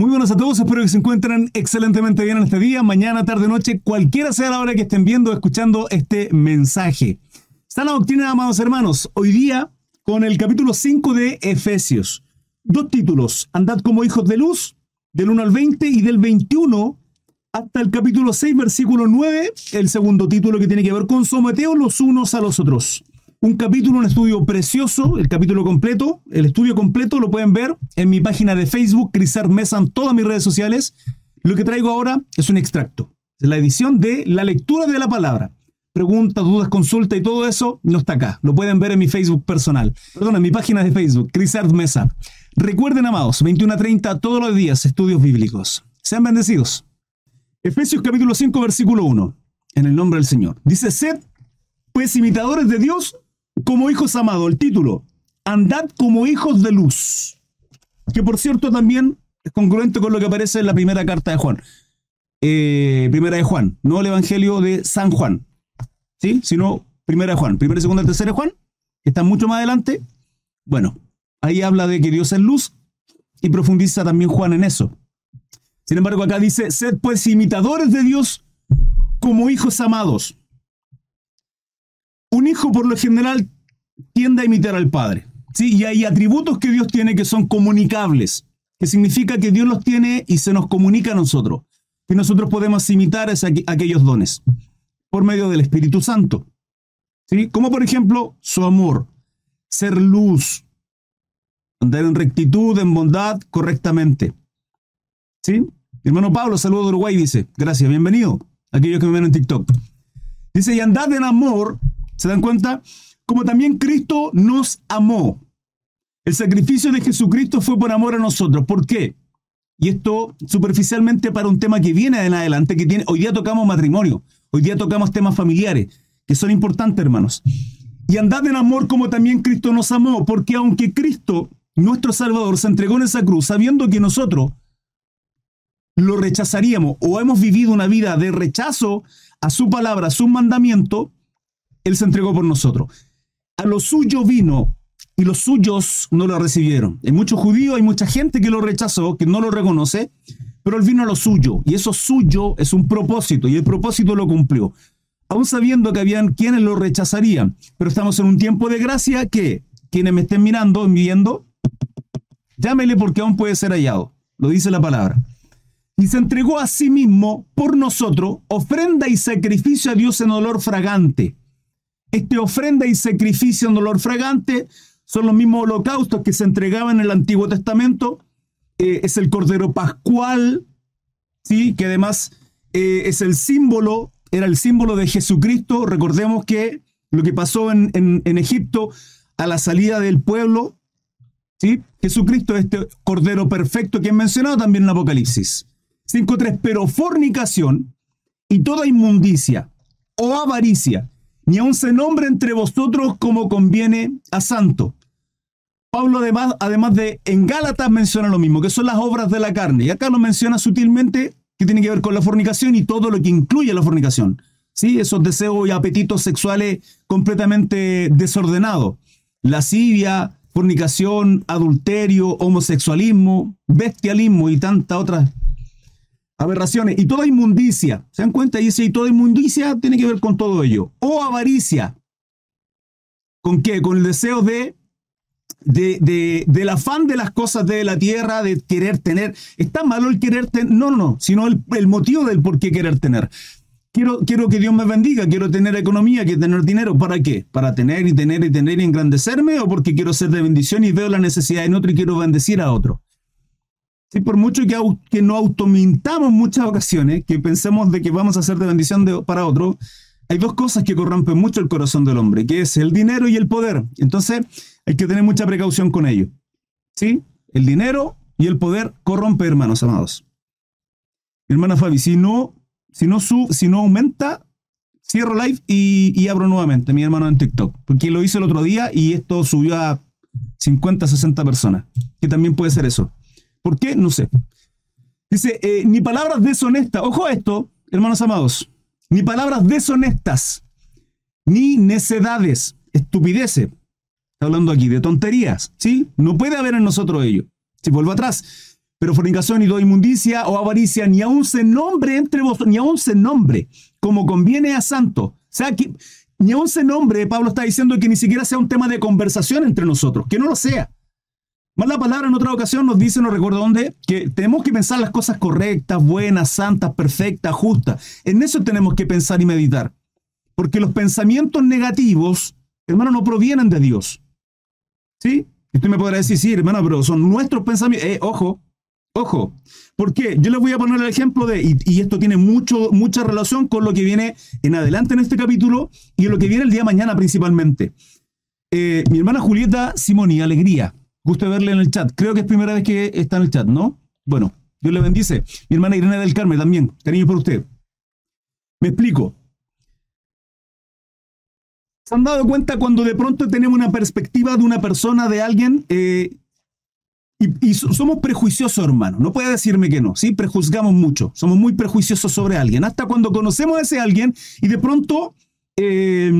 Muy buenas a todos, espero que se encuentren excelentemente bien en este día, mañana, tarde, noche, cualquiera sea la hora que estén viendo o escuchando este mensaje. Sana doctrina, amados hermanos, hoy día con el capítulo 5 de Efesios. Dos títulos, Andad como hijos de luz, del 1 al 20 y del 21 hasta el capítulo 6, versículo 9, el segundo título que tiene que ver con someteos los unos a los otros un capítulo, un estudio precioso, el capítulo completo, el estudio completo lo pueden ver en mi página de Facebook, Crisar Mesa, en todas mis redes sociales. Lo que traigo ahora es un extracto, la edición de la lectura de la palabra. Preguntas, dudas, consulta y todo eso no está acá. Lo pueden ver en mi Facebook personal. Perdón, en mi página de Facebook, Crisart Mesa. Recuerden, amados, 21 a 30 todos los días, estudios bíblicos. Sean bendecidos. Efesios capítulo 5, versículo 1. En el nombre del Señor. Dice, sed pues imitadores de Dios como hijos amados, el título, andad como hijos de luz, que por cierto también es congruente con lo que aparece en la primera carta de Juan. Eh, primera de Juan, no el Evangelio de San Juan, ¿sí? sino primera de Juan, primera, segunda, tercera de Juan, que está mucho más adelante. Bueno, ahí habla de que Dios es luz y profundiza también Juan en eso. Sin embargo, acá dice, sed pues imitadores de Dios como hijos amados. Un hijo por lo general tiende a imitar al padre. ¿sí? Y hay atributos que Dios tiene que son comunicables, que significa que Dios los tiene y se nos comunica a nosotros. Y nosotros podemos imitar aquellos dones por medio del Espíritu Santo. ¿sí? Como por ejemplo su amor, ser luz, andar en rectitud, en bondad, correctamente. ¿Sí? hermano Pablo, saludo de Uruguay, dice, gracias, bienvenido. Aquellos que me ven en TikTok. Dice, y andad en amor, ¿Se dan cuenta? Como también Cristo nos amó. El sacrificio de Jesucristo fue por amor a nosotros. ¿Por qué? Y esto superficialmente para un tema que viene en adelante, que tiene, hoy día tocamos matrimonio, hoy día tocamos temas familiares, que son importantes, hermanos. Y andad en amor como también Cristo nos amó, porque aunque Cristo, nuestro Salvador, se entregó en esa cruz, sabiendo que nosotros lo rechazaríamos o hemos vivido una vida de rechazo a su palabra, a su mandamiento, él se entregó por nosotros. A lo suyo vino y los suyos no lo recibieron. Hay muchos judíos, hay mucha gente que lo rechazó, que no lo reconoce, pero él vino a lo suyo y eso suyo es un propósito y el propósito lo cumplió. Aún sabiendo que habían quienes lo rechazarían, pero estamos en un tiempo de gracia que quienes me estén mirando, viendo, llámele porque aún puede ser hallado. Lo dice la palabra. Y se entregó a sí mismo por nosotros, ofrenda y sacrificio a Dios en olor fragante. Este ofrenda y sacrificio en dolor fragante son los mismos holocaustos que se entregaban en el Antiguo Testamento. Eh, es el Cordero Pascual, ¿sí? que además eh, es el símbolo, era el símbolo de Jesucristo. Recordemos que lo que pasó en, en, Egipto a la salida del pueblo, ¿sí? Jesucristo es este Cordero perfecto que he mencionado también en Apocalipsis. 5.3, pero fornicación y toda inmundicia o avaricia ni aun se nombre entre vosotros como conviene a santo. Pablo además, además de en Gálatas menciona lo mismo, que son las obras de la carne. Y acá lo menciona sutilmente que tiene que ver con la fornicación y todo lo que incluye la fornicación. ¿Sí? Esos deseos y apetitos sexuales completamente desordenados. Lascivia, fornicación, adulterio, homosexualismo, bestialismo y tantas otras aberraciones y toda inmundicia. ¿Se dan cuenta? Dice, y toda inmundicia tiene que ver con todo ello. O avaricia. ¿Con qué? Con el deseo de, de, del afán de las cosas de la tierra, de querer tener. ¿Está malo el querer tener? No, no, no, sino el, el, motivo del por qué querer tener. Quiero, quiero que Dios me bendiga, quiero tener economía, quiero tener dinero. ¿Para qué? ¿Para tener y tener y tener y engrandecerme? ¿O porque quiero ser de bendición y veo la necesidad en otro y quiero bendecir a otro? Sí, por mucho que, que no automintamos muchas ocasiones, que pensemos de que vamos a hacer de bendición para otro, hay dos cosas que corrompen mucho el corazón del hombre, que es el dinero y el poder. Entonces, hay que tener mucha precaución con ello. ¿Sí? El dinero y el poder corrompe, hermanos amados. hermana Fabi, si no, si no, sub, si no aumenta, cierro live y, y, abro nuevamente, mi hermano en TikTok. Porque lo hice el otro día y esto subió a 50, 60 personas. Que también puede ser eso. ¿Por qué? No sé. Dice, eh, ni palabras deshonestas. Ojo a esto, hermanos amados. Ni palabras deshonestas, ni necedades, estupideces. Está hablando aquí de tonterías, ¿sí? No puede haber en nosotros ello. Si vuelvo atrás, Pero fornicación y inmundicia o avaricia ni aun se nombre entre vosotros, ni aun se nombre, como conviene a santo. O sea, ni aun se nombre, Pablo está diciendo que ni siquiera sea un tema de conversación entre nosotros, que no lo sea. Más la palabra en otra ocasión nos dice, no recuerdo dónde, que tenemos que pensar las cosas correctas, buenas, santas, perfectas, justas. En eso tenemos que pensar y meditar. Porque los pensamientos negativos, hermano, no provienen de Dios. ¿Sí? Usted me podrá decir, sí, hermano, pero son nuestros pensamientos. Eh, ojo, ojo. ¿Por qué? Yo les voy a poner el ejemplo de, y, esto tiene mucho, mucha relación con lo que viene en adelante en este capítulo y lo que viene el día de mañana principalmente. Eh, mi hermana Julieta Simoni, Alegría. Gusto verle en el chat. Creo que es primera vez que está en el chat, ¿no? Bueno, Dios le bendice. Mi hermana Irene del Carmen también. Cariño por usted. Me explico. ¿Se han dado cuenta cuando de pronto tenemos una perspectiva de una persona, de alguien, eh, y, somos prejuiciosos, hermano? No puede decirme que no, ¿sí? Prejuzgamos mucho, somos muy prejuiciosos sobre alguien, hasta cuando conocemos a ese alguien y de pronto eh,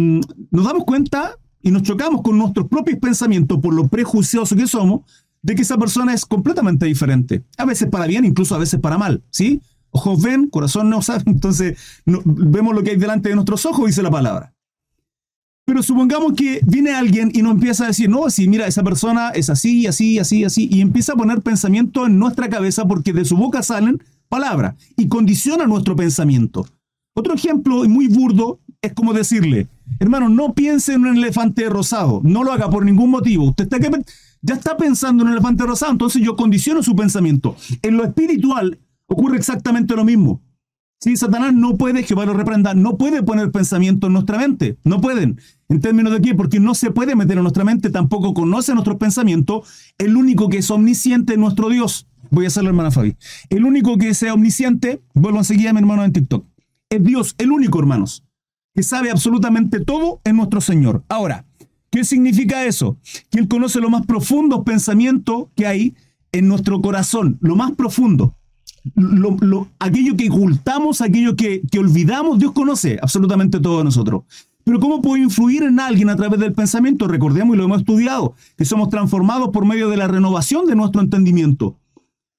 nos damos cuenta y nos chocamos con nuestros propios pensamientos por lo prejuiciosos que somos, de que esa persona es completamente diferente. A veces para bien, incluso a veces para mal, ¿sí? Ojos ven, corazón no sabe, entonces vemos lo que hay delante de nuestros ojos, dice la palabra. Pero supongamos que viene alguien y nos empieza a decir, no, sí, mira, esa persona es así, así, así, así, y empieza a poner pensamiento en nuestra cabeza porque de su boca salen palabras y condiciona nuestro pensamiento. Otro ejemplo muy burdo es como decirle, hermano, no piense en un elefante rosado, no lo haga por ningún motivo. Usted está ya está pensando en un elefante rosado, entonces yo condiciono su pensamiento. En lo espiritual ocurre exactamente lo mismo. Sí, Satanás no puede, Jehová lo reprenda, no puede poner pensamiento en nuestra mente. No pueden. En términos de qué? Porque no se puede meter en nuestra mente, tampoco conoce nuestros pensamientos. El único que es omnisciente es nuestro Dios. Voy a hacerlo, hermana Fabi. El único que sea omnisciente, vuelvo a seguir a mi hermano en TikTok. Es Dios, el único, hermanos, que sabe absolutamente todo en nuestro Señor. Ahora, ¿qué significa eso? Que Él conoce los más profundos pensamientos que hay en nuestro corazón, lo más profundo lo, aquello que ocultamos, aquello que, olvidamos, Dios conoce absolutamente todo nosotros. Pero ¿cómo puedo influir en alguien a través del pensamiento? Recordemos y lo hemos estudiado, que somos transformados por medio de la renovación de nuestro entendimiento.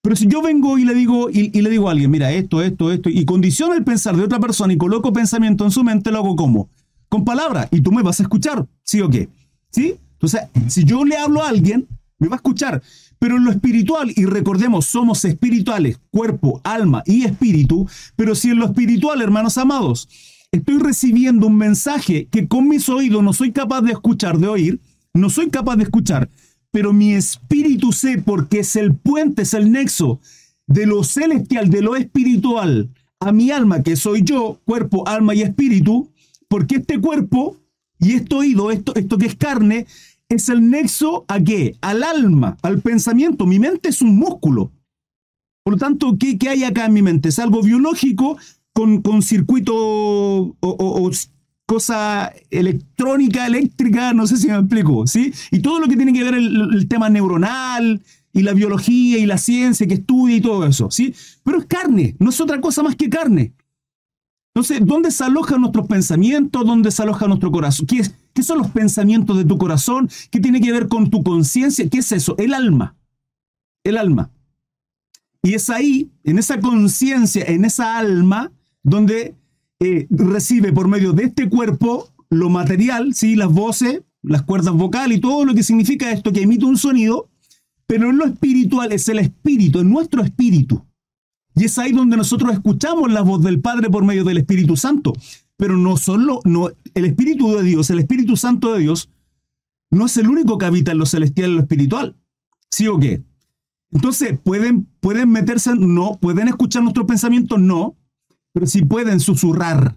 Pero si yo vengo y le digo y, le digo a alguien, mira, esto, esto, esto, y condiciono el pensar de otra persona y coloco pensamiento en su mente, lo hago como? Con palabras, y tú me vas a escuchar, ¿sí o qué? ¿Sí? Entonces, si yo le hablo a alguien, me va a escuchar. Pero en lo espiritual, y recordemos, somos espirituales, cuerpo, alma y espíritu, pero si en lo espiritual, hermanos amados, estoy recibiendo un mensaje que con mis oídos no soy capaz de escuchar, de oír, no soy capaz de escuchar, pero mi espíritu sé porque es el puente, es el nexo de lo celestial, de lo espiritual, a mi alma, que soy yo, cuerpo, alma y espíritu, porque este cuerpo y este oído, esto, esto que es carne, es el nexo a qué? Al alma, al pensamiento. Mi mente es un músculo. Por lo tanto, ¿qué, hay acá en mi mente? Es algo biológico con, con circuito o, cosa electrónica, eléctrica, no sé si me explico, ¿sí? Y todo lo que tiene que ver el, el tema neuronal y la biología y la ciencia que estudia y todo eso, ¿sí? Pero es carne, no es otra cosa más que carne. Entonces, ¿dónde se alojan nuestros pensamientos? ¿Dónde se aloja nuestro corazón? ¿Qué, ¿Qué son los pensamientos de tu corazón? ¿Qué tiene que ver con tu conciencia? ¿Qué es eso? El alma. El alma. Y es ahí, en esa conciencia, en esa alma, donde eh, recibe por medio de este cuerpo lo material, ¿sí? las voces, las cuerdas vocales y todo lo que significa esto que emite un sonido, pero en lo espiritual es el espíritu, es nuestro espíritu. Y es ahí donde nosotros escuchamos la voz del Padre por medio del Espíritu Santo. Pero no solo, no, el Espíritu de Dios, el Espíritu Santo de Dios, no es el único que habita en lo celestial y lo espiritual. ¿Sí o qué? Entonces, ¿pueden, pueden meterse, no, pueden escuchar nuestros pensamientos, no, pero sí pueden susurrar.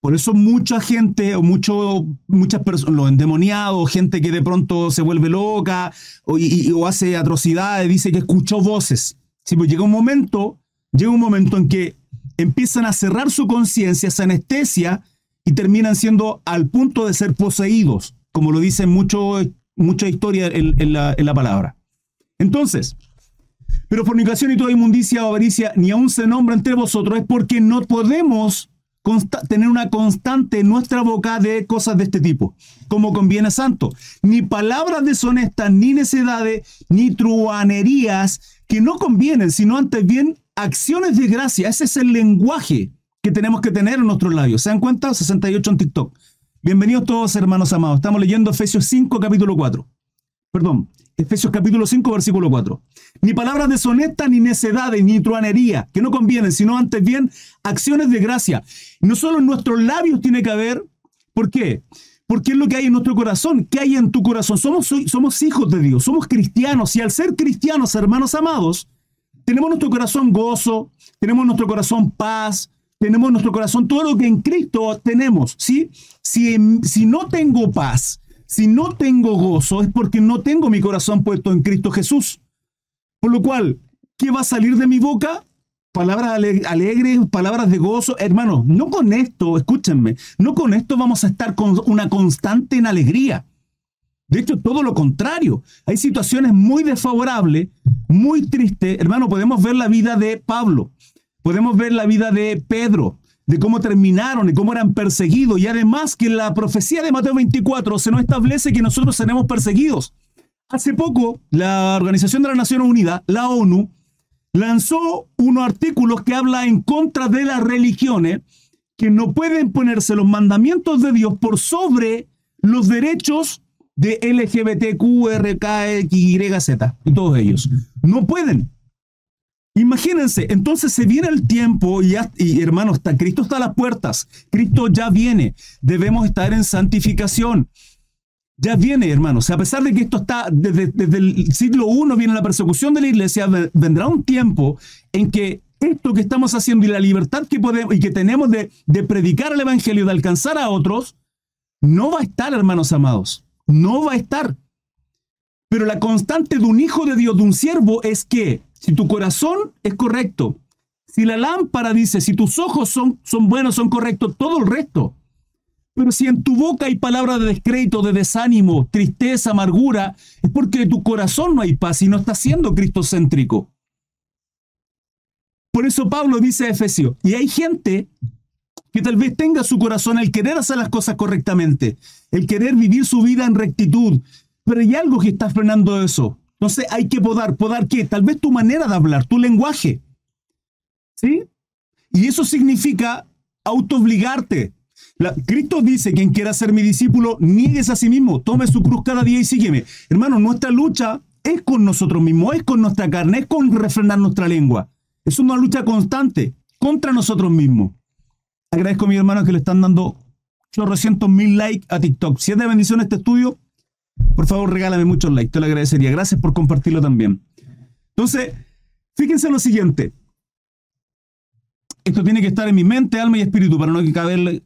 Por eso mucha gente o mucho, muchas personas, los endemoniados, gente que de pronto se vuelve loca o, hace atrocidades, dice que escuchó voces. Sí, pues llega un momento llega un momento en que empiezan a cerrar su conciencia, esa anestesia, y terminan siendo al punto de ser poseídos, como lo dicen mucho, mucha historia en la palabra. Entonces, pero fornicación y toda inmundicia o avaricia ni aún se nombra entre vosotros es porque no podemos tener una constante en nuestra boca de cosas de este tipo, como conviene santo. Ni palabras deshonestas, ni necedades, ni truanerías, que no convienen, sino antes bien acciones de gracia. Ese es el lenguaje que tenemos que tener en nuestros labios. ¿Se dan cuenta? 68 en TikTok. Bienvenidos todos, hermanos amados. Estamos leyendo Efesios 5, capítulo 4. Perdón, Efesios capítulo 5, versículo 4. Ni palabras deshonestas, ni necedades, ni truanería, que no convienen, sino antes bien acciones de gracia. No solo en nuestros labios tiene que haber, ¿por qué? Porque es lo que hay en nuestro corazón. ¿Qué hay en tu corazón? Somos, somos hijos de Dios, somos cristianos y al ser cristianos, hermanos amados, tenemos nuestro corazón gozo, tenemos nuestro corazón paz, tenemos nuestro corazón todo lo que en Cristo tenemos, ¿sí? Si, si no tengo paz, si no tengo gozo, es porque no tengo mi corazón puesto en Cristo Jesús. Por lo cual, ¿qué va a salir de mi boca? Palabras alegres, palabras de gozo. Hermano, no con esto, escúchenme, no con esto vamos a estar con una constante en alegría. De hecho, todo lo contrario. Hay situaciones muy desfavorables, muy tristes. Hermano, podemos ver la vida de Pablo, podemos ver la vida de Pedro, de cómo terminaron y cómo eran perseguidos. Y además que la profecía de Mateo 24 se nos establece que nosotros seremos perseguidos. Hace poco, la Organización de las Naciones Unidas, la ONU, lanzó unos artículos que habla en contra de las religiones que no pueden ponerse los mandamientos de Dios por sobre los derechos de LGBTQ, RK, Z y todos ellos. No pueden. Imagínense, entonces se viene el tiempo y, y hermano, está, Cristo está a las puertas, Cristo ya viene, debemos estar en santificación. Ya viene, hermanos, a pesar de que esto está desde, el siglo I, viene la persecución de la iglesia, vendrá un tiempo en que esto que estamos haciendo y la libertad que podemos y que tenemos de, predicar el evangelio, de alcanzar a otros, no va a estar, hermanos amados, no va a estar. Pero la constante de un hijo de Dios, de un siervo, es que si tu corazón es correcto, si la lámpara dice, si tus ojos son, son buenos, son correctos, todo el resto. Pero si en tu boca hay palabras de descrédito, de desánimo, tristeza, amargura, es porque en tu corazón no hay paz y no estás siendo cristocéntrico. Por eso Pablo dice a Efesio, y hay gente que tal vez tenga su corazón el querer hacer las cosas correctamente, el querer vivir su vida en rectitud, pero hay algo que está frenando eso. Entonces hay que podar. ¿Podar qué? Tal vez tu manera de hablar, tu lenguaje. ¿Sí? Y eso significa autoobligarte. Cristo dice, quien quiera ser mi discípulo, niegues a sí mismo, tome su cruz cada día y sígueme. Hermano, nuestra lucha es con nosotros mismos, es con nuestra carne, es con refrenar nuestra lengua. Es una lucha constante contra nosotros mismos. Agradezco a mis hermanos que le están dando 800 mil likes a TikTok. Si es de bendición este estudio, por favor, regálame muchos likes, te lo agradecería. Gracias por compartirlo también. Entonces, fíjense lo siguiente. Esto tiene que estar en mi mente, alma y espíritu para no caberle.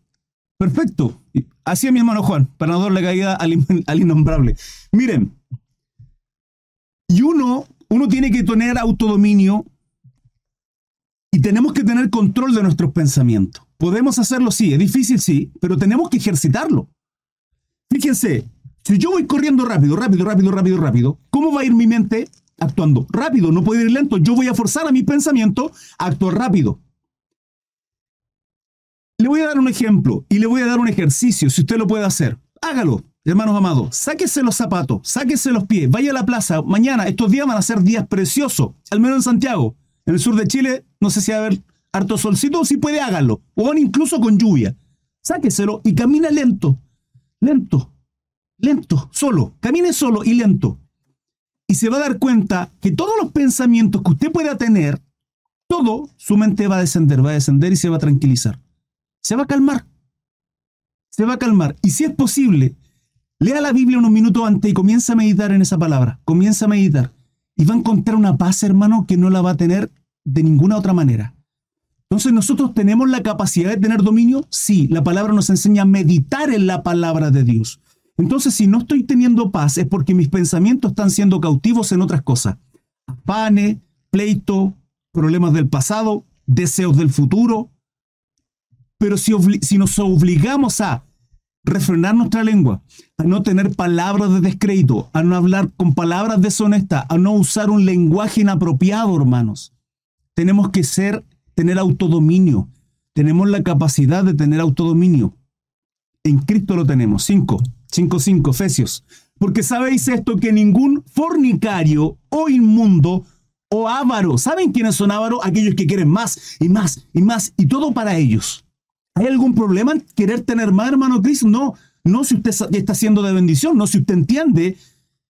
Perfecto. Así es mi hermano Juan, para no darle caída al, al innombrable. Miren, y uno, uno tiene que tener autodominio y tenemos que tener control de nuestros pensamientos. Podemos hacerlo, sí, es difícil, sí, pero tenemos que ejercitarlo. Fíjense, si yo voy corriendo rápido, rápido, rápido, rápido, rápido, ¿cómo va a ir mi mente actuando? Rápido, no puede ir lento. Yo voy a forzar a mi pensamiento a actuar rápido. Le voy a dar un ejemplo y le voy a dar un ejercicio, si usted lo puede hacer. Hágalo, hermanos amados. Sáquese los zapatos, sáquese los pies, vaya a la plaza. Mañana, estos días van a ser días preciosos, al menos en Santiago. En el sur de Chile, no sé si va a haber harto solcito si puede, hágalo. O incluso con lluvia. Sáqueselo y camina lento, lento, lento, solo, camine solo y lento. Y se va a dar cuenta que todos los pensamientos que usted pueda tener, todo, su mente va a descender, va a descender y se va a tranquilizar. Se va a calmar. Se va a calmar. Y si es posible, lea la Biblia unos minutos antes y comienza a meditar en esa palabra. Comienza a meditar. Y va a encontrar una paz, hermano, que no la va a tener de ninguna otra manera. Entonces, ¿nosotros tenemos la capacidad de tener dominio? Sí, la palabra nos enseña a meditar en la palabra de Dios. Entonces, si no estoy teniendo paz es porque mis pensamientos están siendo cautivos en otras cosas. Afanes, pleito, problemas del pasado, deseos del futuro. Pero si, si nos obligamos a refrenar nuestra lengua, a no tener palabras de descrédito, a no hablar con palabras deshonestas, a no usar un lenguaje inapropiado, hermanos. Tenemos que ser, tener autodominio. Tenemos la capacidad de tener autodominio. En Cristo lo tenemos. Cinco. 5.5, Efesios. Porque sabéis esto, que ningún fornicario o inmundo o avaro. ¿Saben quiénes son ávaros? Aquellos que quieren más y más y más y todo para ellos. ¿Hay algún problema en querer tener más, hermano Cristo? No, no si usted está siendo de bendición, no si usted entiende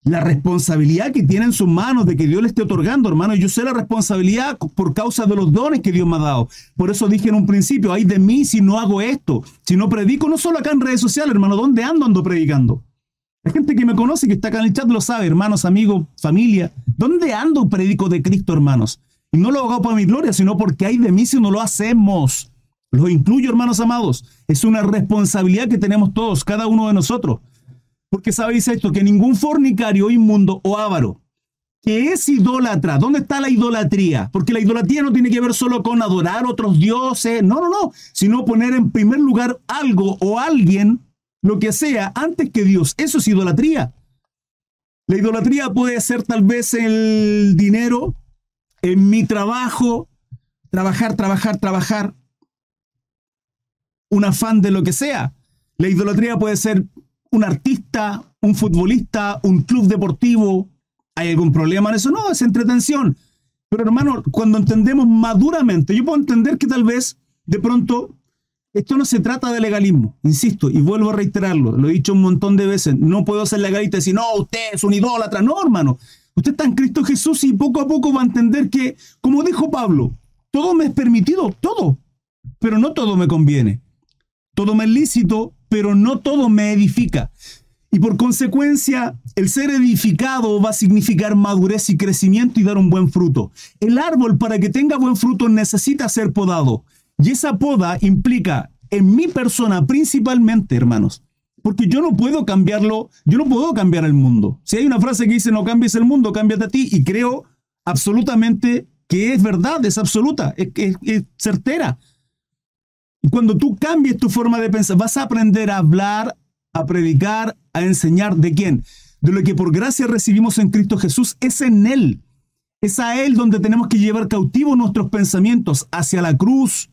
la responsabilidad que tiene en sus manos de que Dios le esté otorgando, hermano. Yo sé la responsabilidad por causa de los dones que Dios me ha dado. Por eso dije en un principio, ay de mí si no hago esto, si no predico, no solo acá en redes sociales, hermano, ¿dónde ando ando predicando? La gente que me conoce, que está acá en el chat, lo sabe, hermanos, amigos, familia. ¿Dónde ando predico de Cristo, hermanos? Y no lo hago para mi gloria, sino porque hay de mí si no lo hacemos. Lo incluyo, hermanos amados. Es una responsabilidad que tenemos todos, cada uno de nosotros. Porque sabéis esto, que ningún fornicario, inmundo o avaro, que es idólatra, ¿dónde está la idolatría? Porque la idolatría no tiene que ver solo con adorar otros dioses, no, no, no, sino poner en primer lugar algo o alguien, lo que sea, antes que Dios. Eso es idolatría. La idolatría puede ser tal vez el dinero, en mi trabajo, trabajar, trabajar, trabajar, un afán de lo que sea. La idolatría puede ser un artista, un futbolista, un club deportivo. ¿Hay algún problema en eso? No, es entretención. Pero hermano, cuando entendemos maduramente, yo puedo entender que tal vez de pronto esto no se trata de legalismo, insisto, y vuelvo a reiterarlo, lo he dicho un montón de veces, no puedo ser legalista y decir, no, usted es un idólatra, no, hermano, usted está en Cristo Jesús y poco a poco va a entender que, como dijo Pablo, todo me es permitido, todo, pero no todo me conviene, todo me es lícito, pero no todo me edifica. Y por consecuencia, el ser edificado va a significar madurez y crecimiento y dar un buen fruto. El árbol para que tenga buen fruto necesita ser podado. Y esa poda implica en mi persona principalmente, hermanos. Porque yo no puedo cambiarlo, yo no puedo cambiar el mundo. Si hay una frase que dice no cambies el mundo, cámbiate a ti. Y creo absolutamente que es verdad, es absoluta, es, es certera. Cuando tú cambies tu forma de pensar, vas a aprender a hablar, a predicar, a enseñar de quién. De lo que por gracia recibimos en Cristo Jesús es en Él. Es a Él donde tenemos que llevar cautivos nuestros pensamientos hacia la cruz,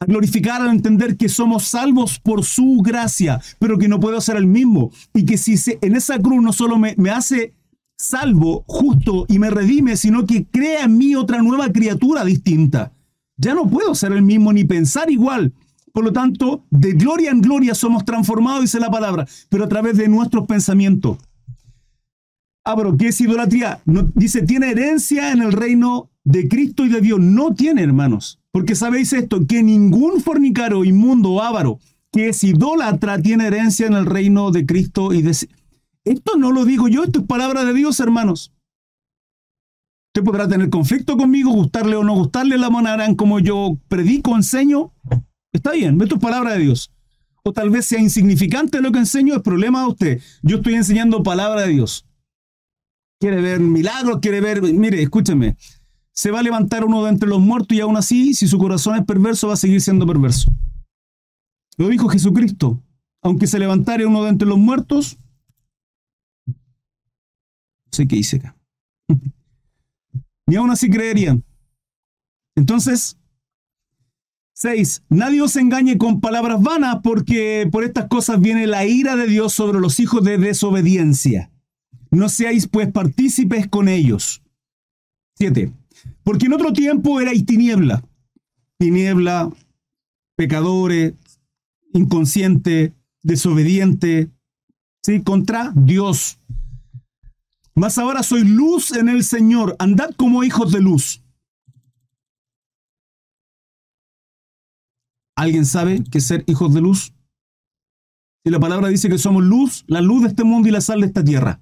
a glorificar al entender que somos salvos por su gracia, pero que no puedo ser el mismo. Y que si en esa cruz no solo me hace salvo, justo y me redime, sino que crea en mí otra nueva criatura distinta. Ya no puedo ser el mismo ni pensar igual. Por lo tanto, de gloria en gloria somos transformados, dice la palabra, pero a través de nuestros pensamientos. Ah, pero ¿qué es idolatría? No, dice, tiene herencia en el reino de Cristo y de Dios. No tiene, hermanos. Porque sabéis esto, que ningún fornicario, inmundo avaro que es idólatra tiene herencia en el reino de Cristo y de... Esto no lo digo yo, esto es palabra de Dios, hermanos. Usted podrá tener conflicto conmigo, gustarle o no gustarle la manera en como yo predico, enseño. Está bien, esto es palabra de Dios. O tal vez sea insignificante lo que enseño, es problema de usted. Yo estoy enseñando palabra de Dios. Quiere ver milagros, quiere ver... Mire, escúcheme se va a levantar uno de entre los muertos y aún así, si su corazón es perverso, va a seguir siendo perverso. Lo dijo Jesucristo. Aunque se levantare uno de entre los muertos, no sé qué hice acá. Ni aún así creerían. Entonces, seis, Nadie os engañe con palabras vanas, porque por estas cosas viene la ira de Dios sobre los hijos de desobediencia. No seáis pues partícipes con ellos. Siete. Porque en otro tiempo erais tiniebla. Tiniebla, pecadores, inconsciente, desobediente, ¿sí? Contra Dios. Mas ahora soy luz en el Señor. Andad como hijos de luz. ¿Alguien sabe qué ser hijos de luz? Si la palabra dice que somos luz, la luz de este mundo y la sal de esta tierra.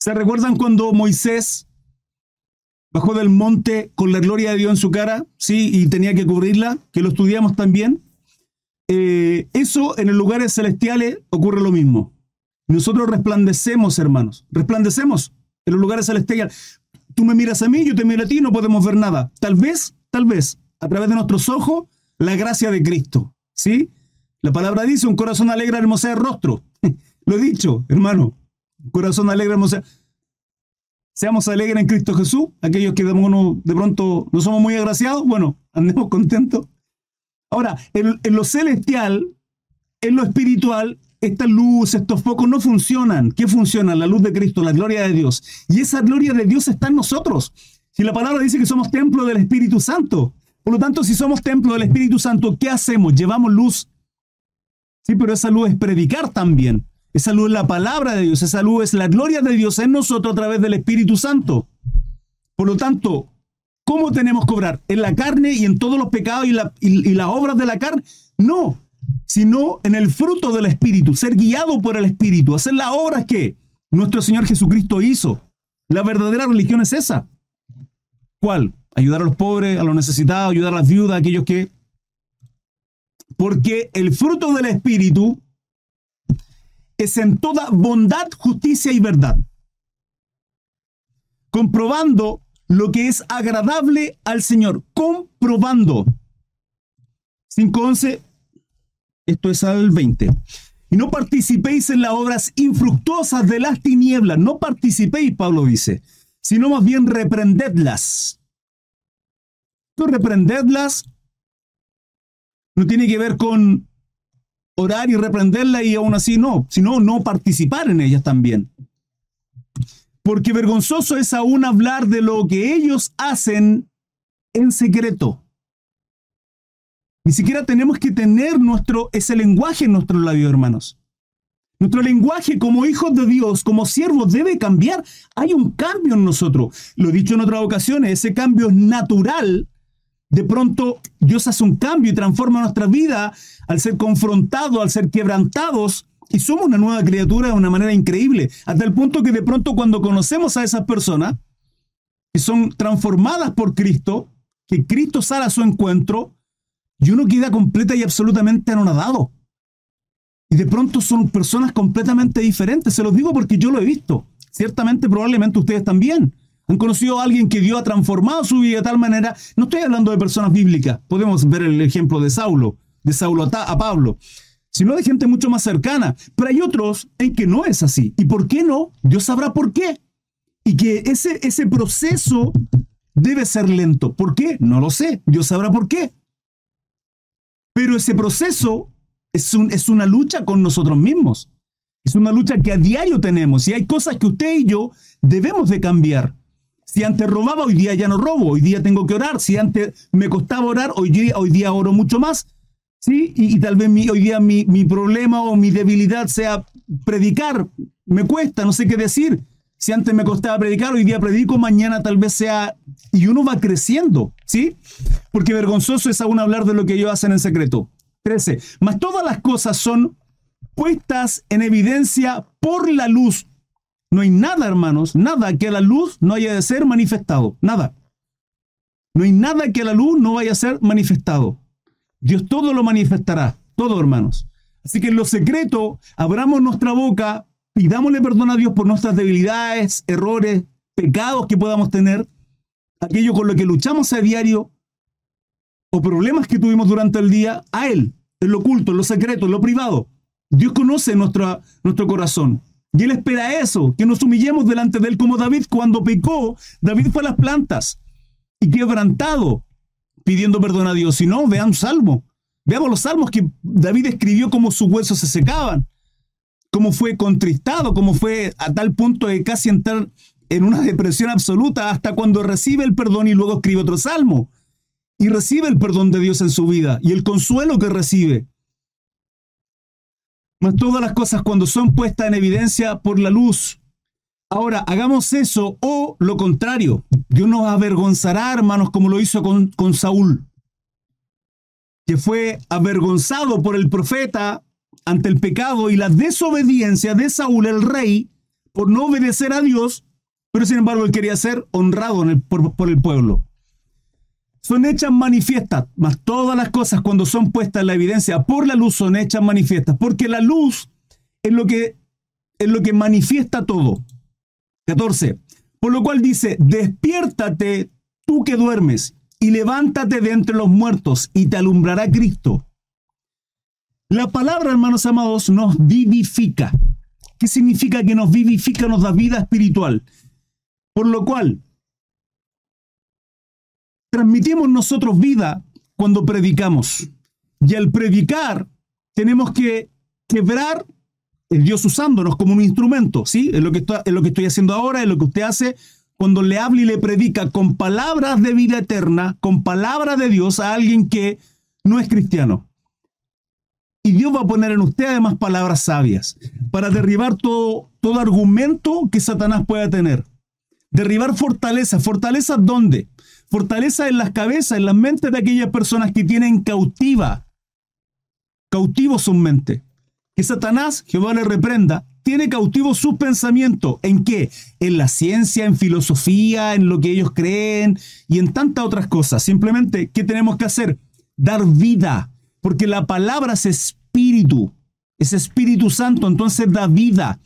¿Se recuerdan cuando Moisés bajó del monte con la gloria de Dios en su cara, sí, y tenía que cubrirla, que lo estudiamos también. Eh, eso en los lugares celestiales ocurre lo mismo. Nosotros resplandecemos, hermanos, resplandecemos en los lugares celestiales. Tú me miras a mí, yo te miro a ti, no podemos ver nada. Tal vez, tal vez, a través de nuestros ojos, la gracia de Cristo, ¿sí? La palabra dice, un corazón alegre hermosa el rostro. lo he dicho, hermano, un corazón alegre hermosa seamos alegres en Cristo Jesús, aquellos que de, de pronto no somos muy agraciados, bueno, andemos contentos. Ahora, en, lo celestial, en lo espiritual, esta luz, estos focos no funcionan. ¿Qué funciona? La luz de Cristo, la gloria de Dios. Y esa gloria de Dios está en nosotros. Si la palabra dice que somos templo del Espíritu Santo. Por lo tanto, si somos templo del Espíritu Santo, ¿qué hacemos? Llevamos luz. Sí, pero esa luz es predicar también. Esa luz es la palabra de Dios. Esa luz es la gloria de Dios en nosotros a través del Espíritu Santo. Por lo tanto, ¿cómo tenemos que obrar? ¿En la carne y en todos los pecados y, las obras de la carne? No, sino en el fruto del Espíritu, ser guiado por el Espíritu, hacer las obras que nuestro Señor Jesucristo hizo. La verdadera religión es esa. ¿Cuál? Ayudar a los pobres, a los necesitados, ayudar a las viudas, a aquellos que... Porque el fruto del Espíritu es en toda bondad, justicia y verdad. Comprobando lo que es agradable al Señor. Comprobando. 5.11, esto es al 20. Y no participéis en las obras infructuosas de las tinieblas. No participéis, Pablo dice, sino más bien reprendedlas. No reprendedlas no tiene que ver con orar y reprenderla y aún así no, sino no participar en ellas también. Porque vergonzoso es aún hablar de lo que ellos hacen en secreto. Ni siquiera tenemos que tener nuestro, ese lenguaje en nuestro labio, hermanos. Nuestro lenguaje como hijos de Dios, como siervos, debe cambiar. Hay un cambio en nosotros. Lo he dicho en otras ocasiones, ese cambio es natural. De pronto Dios hace un cambio y transforma nuestra vida al ser confrontados, al ser quebrantados. Y somos una nueva criatura de una manera increíble. Hasta el punto que de pronto cuando conocemos a esas personas, que son transformadas por Cristo, que Cristo sale a su encuentro, y uno queda completa y absolutamente anonadado. Y de pronto son personas completamente diferentes. Se los digo porque yo lo he visto. Ciertamente, probablemente ustedes también. Han conocido a alguien que Dios ha transformado su vida de tal manera. No estoy hablando de personas bíblicas. Podemos ver el ejemplo de Saulo, de Saulo a Pablo. Sino de gente mucho más cercana. Pero hay otros en que no es así. ¿Y por qué no? Dios sabrá por qué. Y que ese, ese proceso debe ser lento. ¿Por qué? No lo sé. Dios sabrá por qué. Pero ese proceso es, un, es una lucha con nosotros mismos. Es una lucha que a diario tenemos. Y hay cosas que usted y yo debemos de cambiar. Si antes robaba, hoy día ya no robo. Hoy día tengo que orar. Si antes me costaba orar, hoy día, hoy día oro mucho más. ¿Sí? Y, tal vez mi, hoy día mi, mi problema o mi debilidad sea predicar. Me cuesta, no sé qué decir. Si antes me costaba predicar, hoy día predico, mañana tal vez sea... Y uno va creciendo, ¿sí? Porque vergonzoso es aún hablar de lo que ellos hacen en secreto. 13. Mas todas las cosas son puestas en evidencia por la luz. No hay nada, hermanos, nada que la luz no haya de ser manifestado. Nada. No hay nada que la luz no vaya a ser manifestado. Dios todo lo manifestará. Todo, hermanos. Así que en lo secreto, abramos nuestra boca pidámosle perdón a Dios por nuestras debilidades, errores, pecados que podamos tener, aquello con lo que luchamos a diario o problemas que tuvimos durante el día, a Él, en lo oculto, en lo secreto, en lo privado. Dios conoce nuestro corazón. Y Él espera eso, que nos humillemos delante de Él como David cuando pecó. David fue a las plantas y quebrantado, pidiendo perdón a Dios. Si no, vean salmo. Veamos los salmos que David escribió como sus huesos se secaban cómo fue contristado, cómo fue a tal punto de casi entrar en una depresión absoluta hasta cuando recibe el perdón y luego escribe otro salmo. Y recibe el perdón de Dios en su vida y el consuelo que recibe. Mas todas las cosas cuando son puestas en evidencia por la luz. Ahora, hagamos eso o lo contrario. Dios nos avergonzará, hermanos, como lo hizo con, con Saúl, que fue avergonzado por el profeta ante el pecado y la desobediencia de Saúl, el rey, por no obedecer a Dios, pero sin embargo él quería ser honrado por, por, el pueblo. Son hechas manifiestas, mas todas las cosas cuando son puestas en la evidencia por la luz son hechas manifiestas, porque la luz es lo que, es lo que manifiesta todo. 14. Por lo cual dice, despiértate tú que duermes y levántate de entre los muertos y te alumbrará Cristo. La palabra, hermanos amados, nos vivifica. ¿Qué significa que nos vivifica, nos da vida espiritual? Por lo cual, transmitimos nosotros vida cuando predicamos. Y al predicar, tenemos que quebrar el Dios usándonos como un instrumento, ¿sí? Es lo que, es lo que estoy haciendo ahora, es lo que usted hace cuando le habla y le predica con palabras de vida eterna, con palabras de Dios a alguien que no es cristiano. Y Dios va a poner en usted además palabras sabias para derribar todo, todo argumento que Satanás pueda tener. Derribar fortaleza. ¿Fortaleza dónde? Fortaleza en las cabezas, en las mentes de aquellas personas que tienen cautiva. Cautivo su mente. Que Satanás, Jehová le reprenda, tiene cautivo su pensamiento. ¿En qué? En la ciencia, en filosofía, en lo que ellos creen y en tantas otras cosas. Simplemente, ¿qué tenemos que hacer? Dar vida. Porque la palabra es espíritu. Es Espíritu Santo, entonces da vida.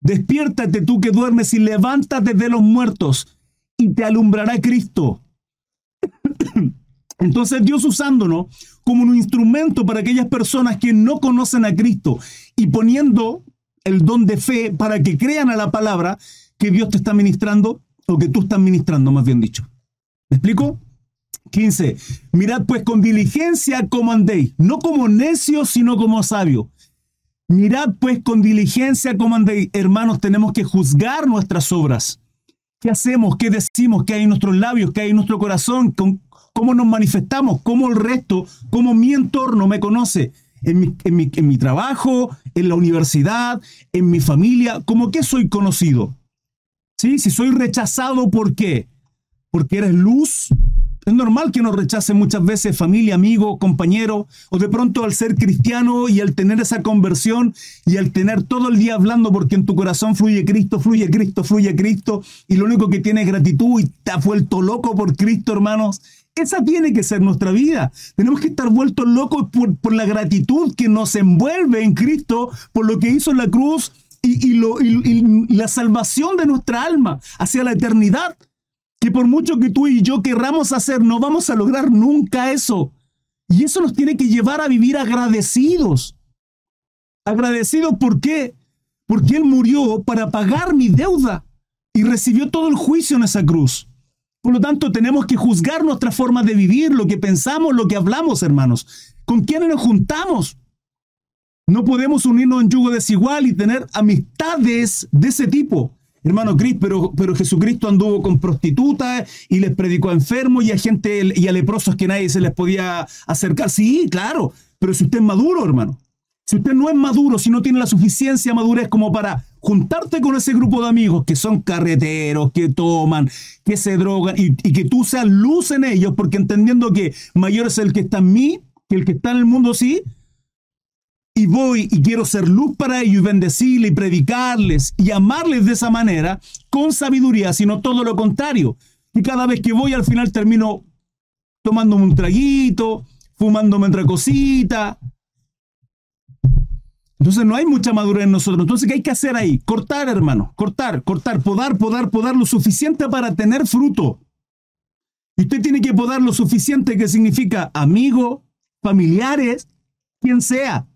Despiértate tú que duermes y levántate de los muertos y te alumbrará Cristo. Entonces Dios usándonos como un instrumento para aquellas personas que no conocen a Cristo y poniendo el don de fe para que crean a la palabra que Dios te está ministrando o que tú estás ministrando, más bien dicho. ¿Me explico? 15. Mirad pues con diligencia como andéis, no como necios, sino como sabios. Mirad pues con diligencia como andéis. Hermanos, tenemos que juzgar nuestras obras. ¿Qué hacemos? ¿Qué decimos? ¿Qué hay en nuestros labios? ¿Qué hay en nuestro corazón? ¿Cómo nos manifestamos? ¿Cómo el resto, cómo mi entorno me conoce? En mi, en mi trabajo, en la universidad, en mi familia, ¿cómo que soy conocido? ¿Sí? Si soy rechazado, ¿por qué? Porque eres luz, es normal que nos rechace muchas veces familia, amigo, compañero, o de pronto al ser cristiano y al tener esa conversión y al tener todo el día hablando porque en tu corazón fluye Cristo, fluye Cristo, fluye Cristo, y lo único que tiene es gratitud y te ha vuelto loco por Cristo, hermanos. Esa tiene que ser nuestra vida. Tenemos que estar vueltos locos por, la gratitud que nos envuelve en Cristo, por lo que hizo en la cruz y, y la salvación de nuestra alma hacia la eternidad que por mucho que tú y yo querramos hacer, no vamos a lograr nunca eso. Y eso nos tiene que llevar a vivir agradecidos. Agradecidos, ¿por qué? Porque Él murió para pagar mi deuda y recibió todo el juicio en esa cruz. Por lo tanto, tenemos que juzgar nuestra forma de vivir, lo que pensamos, lo que hablamos, hermanos. ¿Con quiénes nos juntamos? No podemos unirnos en yugo desigual y tener amistades de ese tipo. Hermano Cris, pero, pero Jesucristo anduvo con prostitutas y les predicó a enfermos y a gente y a leprosos que nadie se les podía acercar. Sí, claro, pero si usted es maduro, hermano, si usted no es maduro, si no tiene la suficiencia madurez como para juntarte con ese grupo de amigos que son carreteros, que toman, que se drogan y, y que tú seas luz en ellos, porque entendiendo que mayor es el que está en mí que el que está en el mundo, sí, y voy y quiero ser luz para ellos y bendecirles y predicarles y amarles de esa manera con sabiduría, sino todo lo contrario. Y cada vez que voy al final termino tomándome un traguito, fumándome otra cosita. Entonces no hay mucha madurez en nosotros. Entonces, ¿qué hay que hacer ahí? Cortar, hermano, cortar, cortar, podar, podar, podar lo suficiente para tener fruto. Y usted tiene que podar lo suficiente que significa amigo, familiares, quien sea.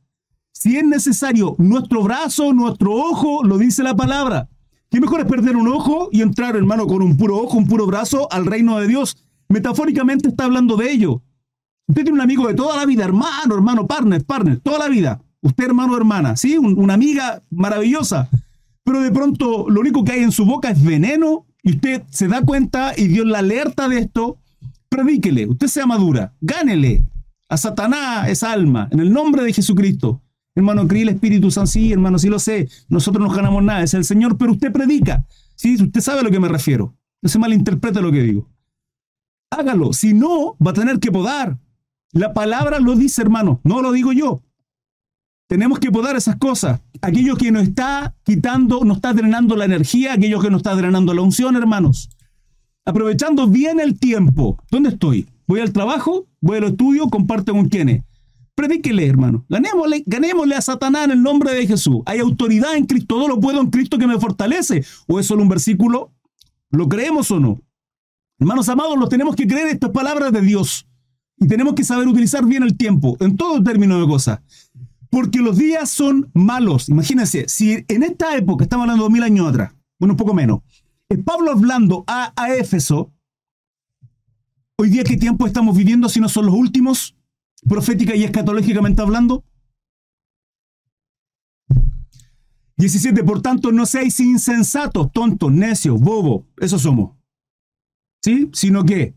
Si es necesario nuestro brazo, nuestro ojo, lo dice la palabra. ¿Qué mejor es perder un ojo y entrar, hermano, con un puro ojo, un puro brazo al reino de Dios? Metafóricamente está hablando de ello. Usted tiene un amigo de toda la vida, hermano, hermano, partner, partner, toda la vida. Usted, hermano, hermana, ¿sí? una amiga maravillosa. Pero de pronto lo único que hay en su boca es veneno y usted se da cuenta y Dios la alerta de esto. Predíquele, usted sea madura, gánele a Satanás esa alma en el nombre de Jesucristo. Hermano, creí el Espíritu Santo, sí, hermano, sí lo sé. Nosotros no ganamos nada, es el Señor, pero usted predica. Sí, usted sabe a lo que me refiero. No se malinterpreta lo que digo. Hágalo. Si no, va a tener que podar. La palabra lo dice, hermano. No lo digo yo. Tenemos que podar esas cosas. Aquello que nos está quitando, nos está drenando la energía, aquello que nos está drenando la unción, hermanos. Aprovechando bien el tiempo. ¿Dónde estoy? Voy al trabajo, voy al estudio, comparto con quienes. Predíquele, hermano. Ganémosle, ganémosle a Satanás en el nombre de Jesús. Hay autoridad en Cristo. Todo lo puedo en Cristo que me fortalece. ¿O es solo un versículo? ¿Lo creemos o no? Hermanos amados, lo tenemos que creer estas palabras de Dios. Y tenemos que saber utilizar bien el tiempo, en todo término de cosas. Porque los días son malos. Imagínense, si en esta época, estamos hablando de mil años atrás, bueno, un poco menos, Pablo hablando a, a Éfeso, hoy día qué tiempo estamos viviendo si no son los últimos, profética y escatológicamente hablando? 17. Por tanto, no seáis insensatos, tontos, necios, bobos. Eso somos. ¿Sí? Sino que,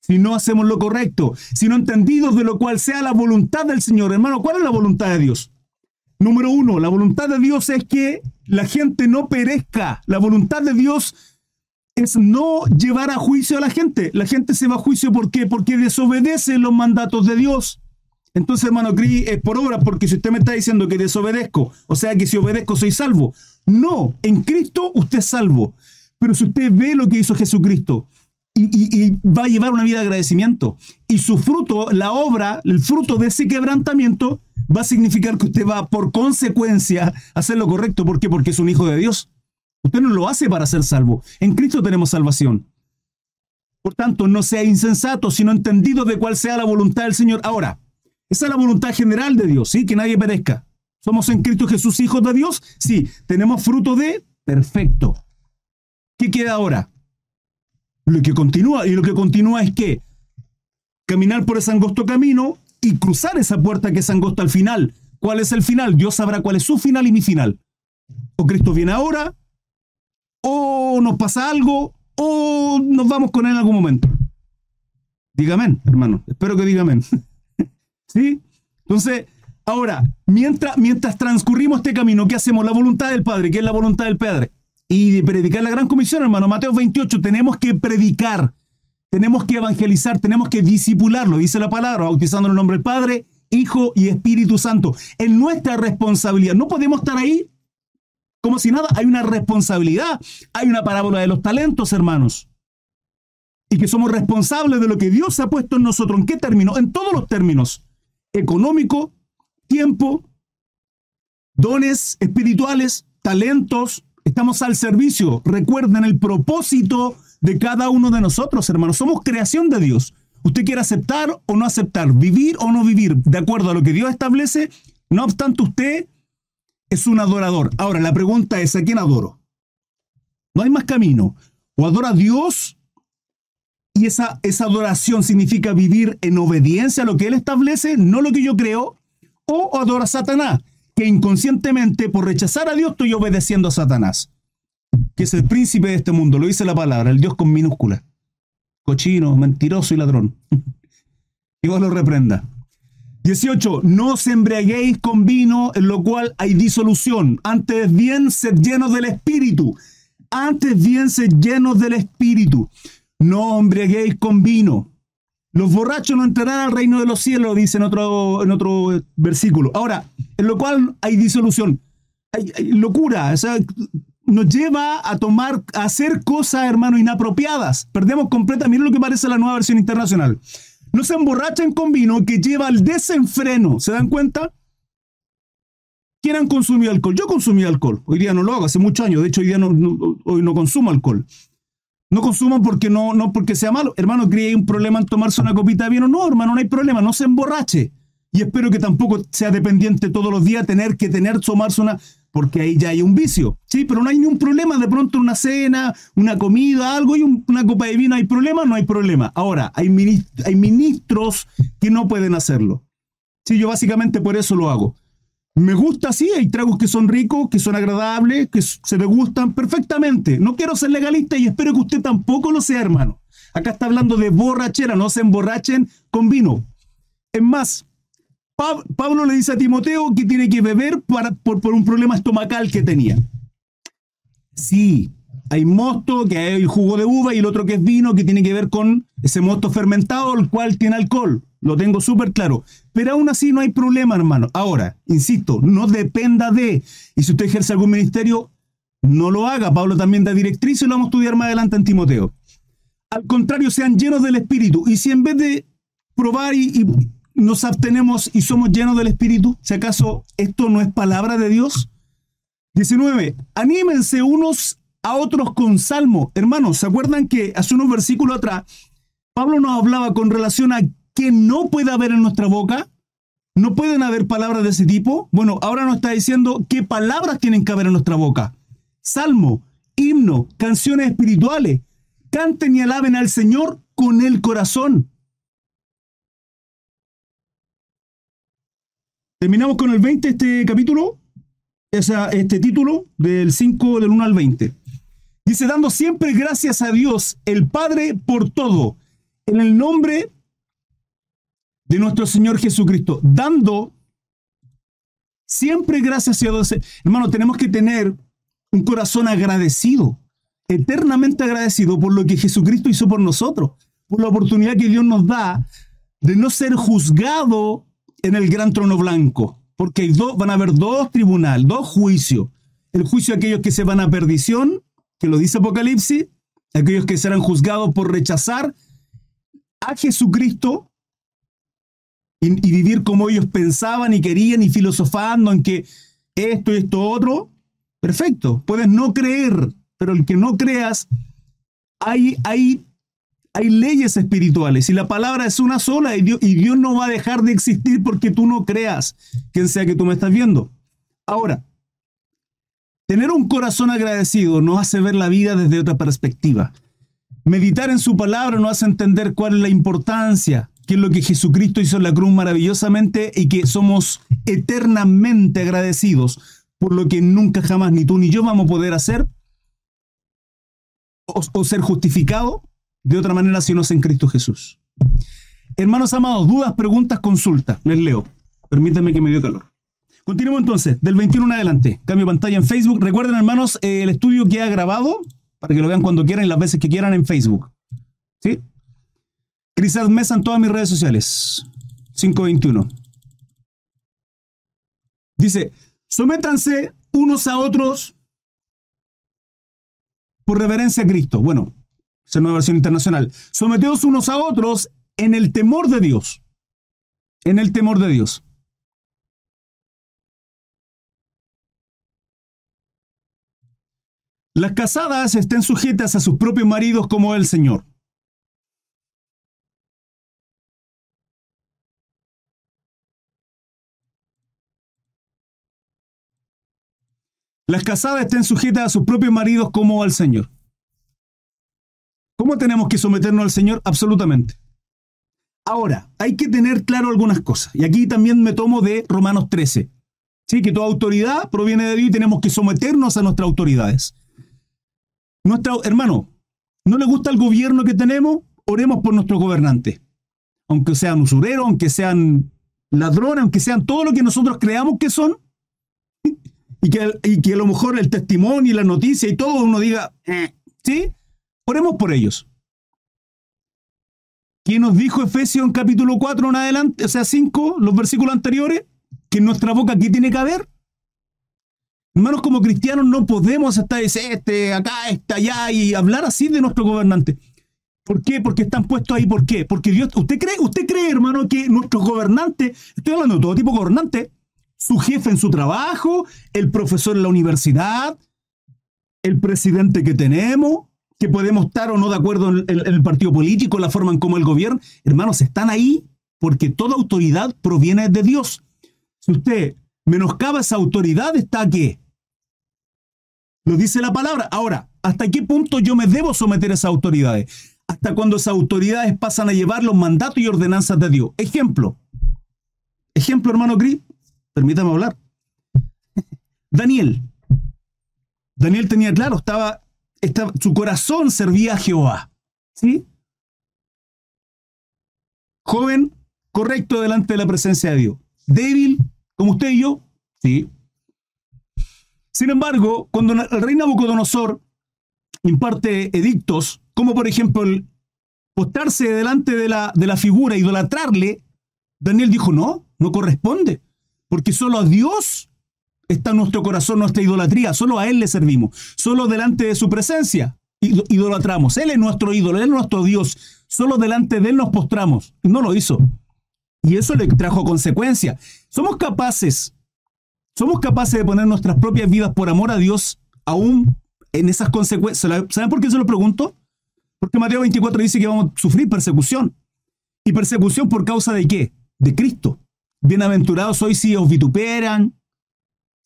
si no hacemos lo correcto, si no entendidos de lo cual sea la voluntad del Señor. Hermano, ¿cuál es la voluntad de Dios? Número uno, la voluntad de Dios es que la gente no perezca. La voluntad de Dios es no llevar a juicio a la gente. La gente se va a juicio ¿por qué? Porque desobedece los mandatos de Dios. Entonces, hermano Cris, es por obra, porque si usted me está diciendo que desobedezco, o sea que si obedezco soy salvo. No, en Cristo usted es salvo. Pero si usted ve lo que hizo Jesucristo y, y, va a llevar una vida de agradecimiento, y su fruto, la obra, el fruto de ese quebrantamiento, va a significar que usted va por consecuencia a hacer lo correcto. ¿Por qué? Porque es un hijo de Dios. Usted no lo hace para ser salvo. En Cristo tenemos salvación. Por tanto, no sea insensato, sino entendido de cuál sea la voluntad del Señor. Ahora, esa es la voluntad general de Dios, ¿sí? Que nadie perezca. ¿Somos en Cristo Jesús hijos de Dios? Sí. ¿Tenemos fruto de? Perfecto. ¿Qué queda ahora? Lo que continúa, y lo que continúa es que caminar por ese angosto camino y cruzar esa puerta que es angosta al final. ¿Cuál es el final? Dios sabrá cuál es su final y mi final. O Cristo viene ahora, o nos pasa algo, o nos vamos con él en algún momento. Dígame, hermano. Espero que dígame. ¿Sí? Entonces, ahora, mientras, mientras transcurrimos este camino, ¿qué hacemos? La voluntad del Padre, ¿qué es la voluntad del Padre? Y predicar la gran comisión, hermano. Mateo 28, tenemos que predicar, tenemos que evangelizar, tenemos que disipularlo, dice la palabra, bautizando en el nombre del Padre, Hijo y Espíritu Santo. Es nuestra responsabilidad. No podemos estar ahí como si nada. Hay una responsabilidad. Hay una parábola de los talentos, hermanos. Y que somos responsables de lo que Dios ha puesto en nosotros. ¿En qué términos? En todos los términos económico, tiempo, dones espirituales, talentos. Estamos al servicio. Recuerden el propósito de cada uno de nosotros, hermanos. Somos creación de Dios. Usted quiere aceptar o no aceptar, vivir o no vivir, de acuerdo a lo que Dios establece. No obstante, usted es un adorador. Ahora, la pregunta es, ¿a quién adoro? No hay más camino. O adora a Dios y esa, esa adoración significa vivir en obediencia a lo que Él establece, no lo que yo creo, o adora a Satanás, que inconscientemente por rechazar a Dios estoy obedeciendo a Satanás, que es el príncipe de este mundo, lo dice la palabra, el Dios con minúscula, cochino, mentiroso y ladrón. Dios lo reprenda. 18. No os embriaguéis con vino, en lo cual hay disolución. Antes bien, sed llenos del Espíritu. Antes bien, sed llenos del Espíritu. No embriaguéis con vino. Los borrachos no entrarán al reino de los cielos, dice en otro, en otro versículo. Ahora, en lo cual hay disolución, hay, locura, o nos lleva a tomar, a hacer cosas, hermano, inapropiadas. Perdemos completamente, miren lo que parece la nueva versión internacional. No se emborrachen con vino que lleva al desenfreno. ¿Se dan cuenta? ¿Quién han consumido alcohol? Yo consumí alcohol. Hoy día no lo hago, hace muchos años. De hecho, hoy día no, hoy no consumo alcohol. No consuman porque no, no porque sea malo. Hermano, ¿cree un problema en tomarse una copita de vino? No, hermano, no hay problema, no se emborrache. Y espero que tampoco sea dependiente todos los días tener que tener, tomarse una, porque ahí ya hay un vicio. Sí, pero no hay ningún problema. De pronto una cena, una comida, algo y una copa de vino, ¿hay problema? No hay problema. Ahora, hay, hay ministros que no pueden hacerlo. Sí, yo básicamente por eso lo hago. Me gusta, sí, hay tragos que son ricos, que son agradables, que se me gustan perfectamente. No quiero ser legalista y espero que usted tampoco lo sea, hermano. Acá está hablando de borrachera, no se emborrachen con vino. Es más, Pablo le dice a Timoteo que tiene que beber por, por un problema estomacal que tenía. Sí, hay mosto, que hay jugo de uva y el otro que es vino, que tiene que ver con ese mosto fermentado, el cual tiene alcohol. Lo tengo súper claro. Pero aún así no hay problema, hermano. Ahora, insisto, no dependa de. Y si usted ejerce algún ministerio, no lo haga. Pablo también da directriz y lo vamos a estudiar más adelante en Timoteo. Al contrario, sean llenos del Espíritu. Y si en vez de probar y nos abstenemos y somos llenos del Espíritu, si acaso esto no es palabra de Dios. 19. Anímense unos a otros con salmo. Hermanos, ¿se acuerdan que hace unos versículos atrás Pablo nos hablaba con relación a que no puede haber en nuestra boca? ¿No pueden haber palabras de ese tipo? Bueno, ahora nos está diciendo qué palabras tienen que haber en nuestra boca. Salmo, himno, canciones espirituales. Canten y alaben al Señor con el corazón. Terminamos con el 20 este capítulo. este título del 5 del 1 al 20. Dice, dando siempre gracias a Dios, el Padre, por todo, en el nombre de nuestro Señor Jesucristo, dando siempre gracias a Dios. Hermano, tenemos que tener un corazón agradecido, eternamente agradecido por lo que Jesucristo hizo por nosotros, por la oportunidad que Dios nos da de no ser juzgado en el gran trono blanco, porque van a haber dos tribunales, dos juicios. El juicio de aquellos que se van a perdición, que lo dice Apocalipsis, aquellos que serán juzgados por rechazar a Jesucristo y, vivir como ellos pensaban y querían y filosofando en que esto esto otro, perfecto, puedes no creer, pero el que no creas, hay, hay, hay leyes espirituales y la palabra es una sola y Dios, no va a dejar de existir porque tú no creas, quien sea que tú me estás viendo. Ahora, tener un corazón agradecido nos hace ver la vida desde otra perspectiva. Meditar en su palabra nos hace entender cuál es la importancia que es lo que Jesucristo hizo en la cruz maravillosamente y que somos eternamente agradecidos por lo que nunca jamás ni tú ni yo vamos a poder hacer o, ser justificado de otra manera si no es en Cristo Jesús. Hermanos amados, dudas, preguntas, consultas. Les leo. Permítanme que me dio calor. Continuemos entonces, del 21 en adelante. Cambio pantalla en Facebook. Recuerden, hermanos, eh, el estudio que ha grabado, para que lo vean cuando quieran las veces que quieran en Facebook. ¿Sí? Crisal Mesa en todas mis redes sociales. 521. Dice, sométanse unos a otros por reverencia a Cristo. Bueno, es una versión internacional. Someteos unos a otros en el temor de Dios. En el temor de Dios. Las casadas estén sujetas a sus propios maridos como el Señor. Las casadas estén sujetas a sus propios maridos como al Señor. ¿Cómo tenemos que someternos al Señor? Absolutamente. Ahora, hay que tener claro algunas cosas. Y aquí también me tomo de Romanos 13. ¿sí? Que toda autoridad proviene de Dios y tenemos que someternos a nuestras autoridades. Nuestra, hermano, ¿no le gusta el gobierno que tenemos? Oremos por nuestros gobernantes. Aunque sean usureros, aunque sean ladrones, aunque sean todo lo que nosotros creamos que son, y que, a lo mejor el testimonio y la noticia y todo uno diga, eh, ¿sí? Oremos por ellos. ¿Quién nos dijo Efesios en capítulo 4 en adelante, o sea, 5, los versículos anteriores? Que en nuestra boca aquí tiene que haber. Hermanos, como cristianos no podemos estar este, acá, está allá y hablar así de nuestro gobernante. ¿Por qué? Porque están puestos ahí. ¿Por qué? Porque Dios, ¿usted cree, usted cree, hermano, que nuestros gobernantes, estoy hablando de todo tipo de gobernantes, su jefe en su trabajo, el profesor en la universidad, el presidente que tenemos, que podemos estar o no de acuerdo en el, partido político, la forma en cómo el gobierno. Hermanos, están ahí porque toda autoridad proviene de Dios. Si usted menoscaba esa autoridad, está aquí. Lo dice la palabra. Ahora, ¿hasta qué punto yo me debo someter a esas autoridades? Hasta cuando esas autoridades pasan a llevar los mandatos y ordenanzas de Dios. Ejemplo. Ejemplo, hermano Cris. Permítame hablar. Daniel. Daniel tenía claro, estaba, estaba, su corazón servía a Jehová. ¿Sí? Joven, correcto delante de la presencia de Dios. Débil, como usted y yo, sí. Sin embargo, cuando el rey Nabucodonosor imparte edictos, como por ejemplo el postarse delante de la, de la figura, idolatrarle, Daniel dijo, no, no corresponde. Porque solo a Dios está nuestro corazón nuestra idolatría, solo a Él le servimos, solo delante de su presencia idolatramos. Él es nuestro ídolo, Él es nuestro Dios, solo delante de Él nos postramos. No lo hizo. Y eso le trajo consecuencias. Somos capaces, somos capaces de poner nuestras propias vidas por amor a Dios, aún en esas consecuencias. ¿Saben por qué se lo pregunto? Porque Mateo 24 dice que vamos a sufrir persecución. ¿Y persecución por causa de qué? De Cristo. Bienaventurados hoy si os vituperan,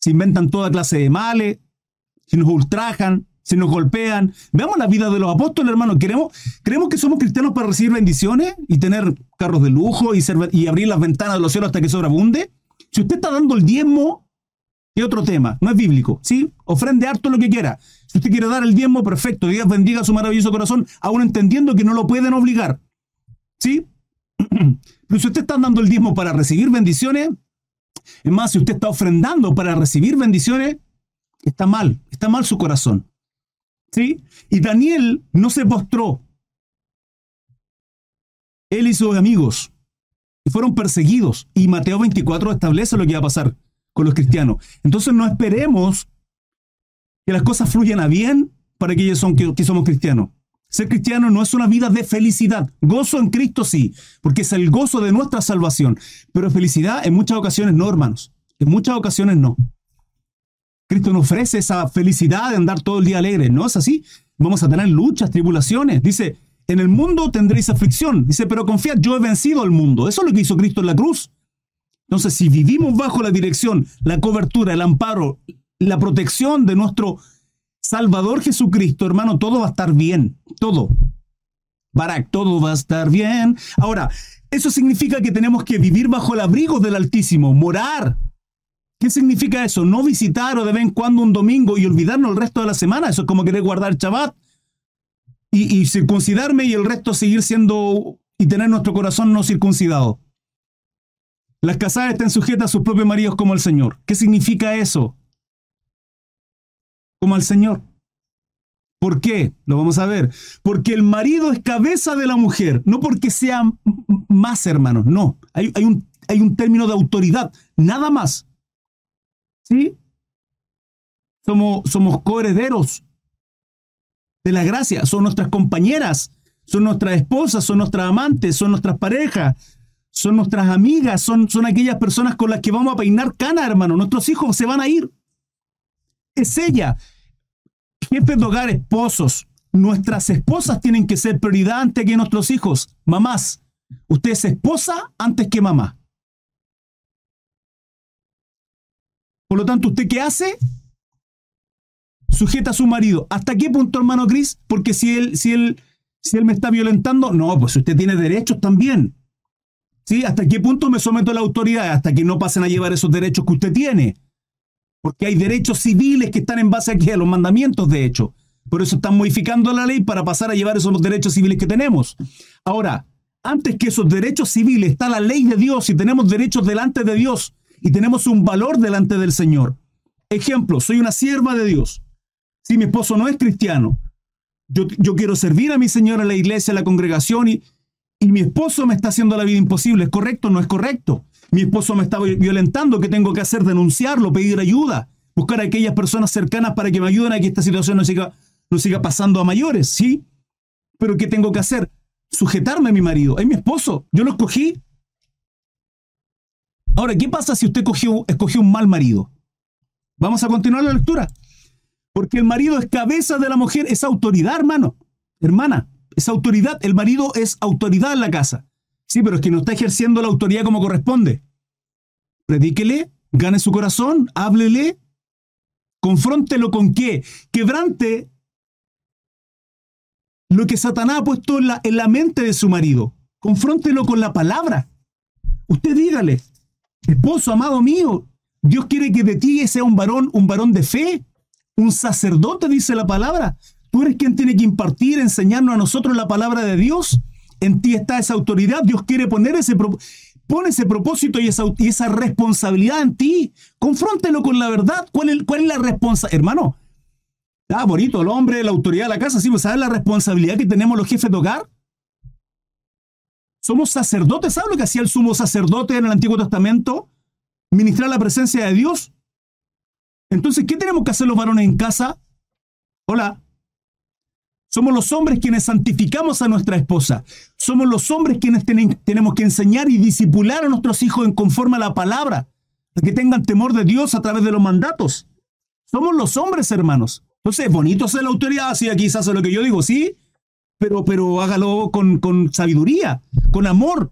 si inventan toda clase de males, si nos ultrajan, si nos golpean. Veamos la vida de los apóstoles, hermano. ¿Queremos, ¿Creemos que somos cristianos para recibir bendiciones y tener carros de lujo y, abrir las ventanas de los cielos hasta que sobreabunde? Si usted está dando el diezmo ¿Qué otro tema? No es bíblico, ¿sí? Ofrende harto lo que quiera. Si usted quiere dar el diezmo, perfecto. Dios bendiga su maravilloso corazón, aún entendiendo que no lo pueden obligar. ¿Sí? Pero si usted está dando el diezmo para recibir bendiciones, es más, si usted está ofrendando para recibir bendiciones, está mal, está mal su corazón. ¿Sí? Y Daniel no se postró. Él y sus amigos fueron perseguidos. Y Mateo 24 establece lo que va a pasar con los cristianos. Entonces no esperemos que las cosas fluyan a bien para aquellos que, que somos cristianos. Ser cristiano no es una vida de felicidad. Gozo en Cristo sí, porque es el gozo de nuestra salvación. Pero felicidad en muchas ocasiones no, hermanos. En muchas ocasiones no. Cristo nos ofrece esa felicidad de andar todo el día alegre. No es así. Vamos a tener luchas, tribulaciones. Dice, en el mundo tendréis aflicción. Dice, pero confiad, yo he vencido al mundo. Eso es lo que hizo Cristo en la cruz. Entonces, si vivimos bajo la dirección, la cobertura, el amparo, la protección de nuestro Salvador Jesucristo, hermano, todo va a estar bien. Todo. Barak, todo va a estar bien. Ahora, eso significa que tenemos que vivir bajo el abrigo del Altísimo, morar. ¿Qué significa eso? No visitar o de vez en cuando un domingo y olvidarnos el resto de la semana. Eso es como querer guardar Shabbat y, circuncidarme y el resto seguir siendo y tener nuestro corazón no circuncidado. Las casadas estén sujetas a sus propios maridos como el Señor. ¿Qué significa eso? Como al Señor. ¿Por qué? Lo vamos a ver. Porque el marido es cabeza de la mujer, no porque sea más hermanos, no. Hay, hay, un, hay un término de autoridad, nada más. ¿Sí? Somos, somos coherederos de la gracia, son nuestras compañeras, son nuestras esposas, son nuestras amantes, son nuestras parejas, son nuestras amigas, son, son aquellas personas con las que vamos a peinar cana, hermano. Nuestros hijos se van a ir. Es ella. Jefes de hogar, esposos. Nuestras esposas tienen que ser prioridad antes que nuestros hijos. Mamás, usted es esposa antes que mamá. Por lo tanto, ¿usted qué hace? Sujeta a su marido. ¿Hasta qué punto, hermano Cris? Porque si él, si él, si él me está violentando, no, pues usted tiene derechos también. ¿Sí? ¿Hasta qué punto me someto a la autoridad? Hasta que no pasen a llevar esos derechos que usted tiene. Porque hay derechos civiles que están en base aquí a los mandamientos, de hecho. Por eso están modificando la ley para pasar a llevar esos derechos civiles que tenemos. Ahora, antes que esos derechos civiles está la ley de Dios y tenemos derechos delante de Dios y tenemos un valor delante del Señor. Ejemplo, soy una sierva de Dios. Si mi esposo no es cristiano, yo, quiero servir a mi Señor en la iglesia, en la congregación y, y mi esposo me está haciendo la vida imposible. ¿Es correcto o no es correcto? Mi esposo me está violentando. ¿Qué tengo que hacer? Denunciarlo, pedir ayuda, buscar a aquellas personas cercanas para que me ayuden a que esta situación no siga, no siga pasando a mayores, ¿sí? Pero ¿qué tengo que hacer? Sujetarme a mi marido. Es mi esposo. Yo lo escogí. Ahora, ¿qué pasa si usted escogió, escogió un mal marido? Vamos a continuar la lectura. Porque el marido es cabeza de la mujer, es autoridad, hermano, hermana es autoridad. El marido es autoridad en la casa. Sí, pero es que no está ejerciendo la autoridad como corresponde. Predíquele, gane su corazón, háblele, confróntelo con qué? Quebrante lo que Satanás ha puesto en la, en la mente de su marido. Confróntelo con la palabra. Usted dígale, esposo amado mío, Dios quiere que de ti sea un varón, un varón de fe, un sacerdote, dice la palabra. Tú eres quien tiene que impartir, enseñarnos a nosotros la palabra de Dios. En ti está esa autoridad. Dios quiere poner ese, pone ese propósito y esa, esa responsabilidad en ti. Confróntelo con la verdad. ¿Cuál es, cuál es la responsabilidad? Hermano, ah, bonito, el hombre, la autoridad de la casa. Sí, pues ¿sabes la responsabilidad que tenemos los jefes de hogar? Somos sacerdotes. ¿Sabes lo que hacía el sumo sacerdote en el Antiguo Testamento? Ministrar la presencia de Dios. Entonces, ¿qué tenemos que hacer los varones en casa? Hola. Somos los hombres quienes santificamos a nuestra esposa. Somos los hombres quienes tenemos que enseñar y disipular a nuestros hijos en conforme a la palabra, para que tengan temor de Dios a través de los mandatos. Somos los hombres, hermanos. Entonces, es bonito ser la autoridad, sí, aquí se hace lo que yo digo, sí, pero, pero hágalo con, con sabiduría, con amor,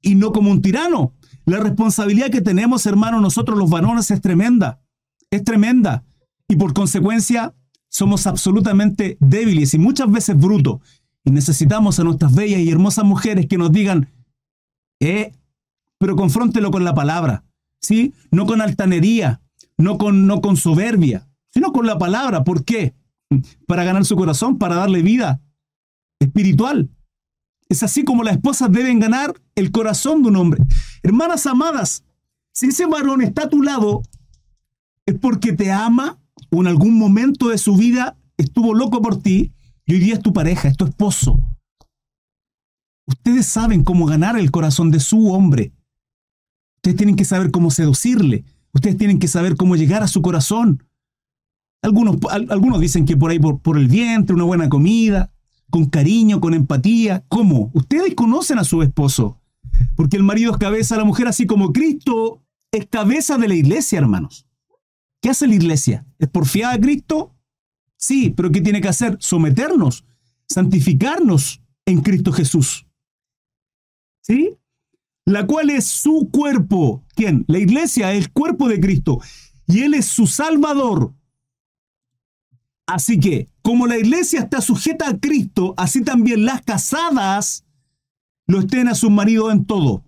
y no como un tirano. La responsabilidad que tenemos, hermanos, nosotros los varones es tremenda, es tremenda. Y por consecuencia, somos absolutamente débiles y muchas veces brutos. Y necesitamos a nuestras bellas y hermosas mujeres que nos digan, eh, pero confróntelo con la palabra, ¿sí? No con altanería, no con, no con soberbia, sino con la palabra. ¿Por qué? Para ganar su corazón, para darle vida espiritual. Es así como las esposas deben ganar el corazón de un hombre. Hermanas amadas, si ese varón está a tu lado, es porque te ama o en algún momento de su vida estuvo loco por ti y hoy día es tu pareja, es tu esposo. Ustedes saben cómo ganar el corazón de su hombre. Ustedes tienen que saber cómo seducirle. Ustedes tienen que saber cómo llegar a su corazón. Algunos, algunos dicen que por ahí por, por el vientre, una buena comida, con cariño, con empatía. ¿Cómo? Ustedes conocen a su esposo. Porque el marido es cabeza de la mujer, así como Cristo es cabeza de la iglesia, hermanos. ¿Qué hace la iglesia? ¿Es porfiada a Cristo? Sí, pero ¿qué tiene que hacer? Someternos, santificarnos en Cristo Jesús. ¿Sí? La cual es su cuerpo. ¿Quién? La iglesia es el cuerpo de Cristo. Y Él es su Salvador. Así que, como la iglesia está sujeta a Cristo, así también las casadas lo estén a sus maridos en todo.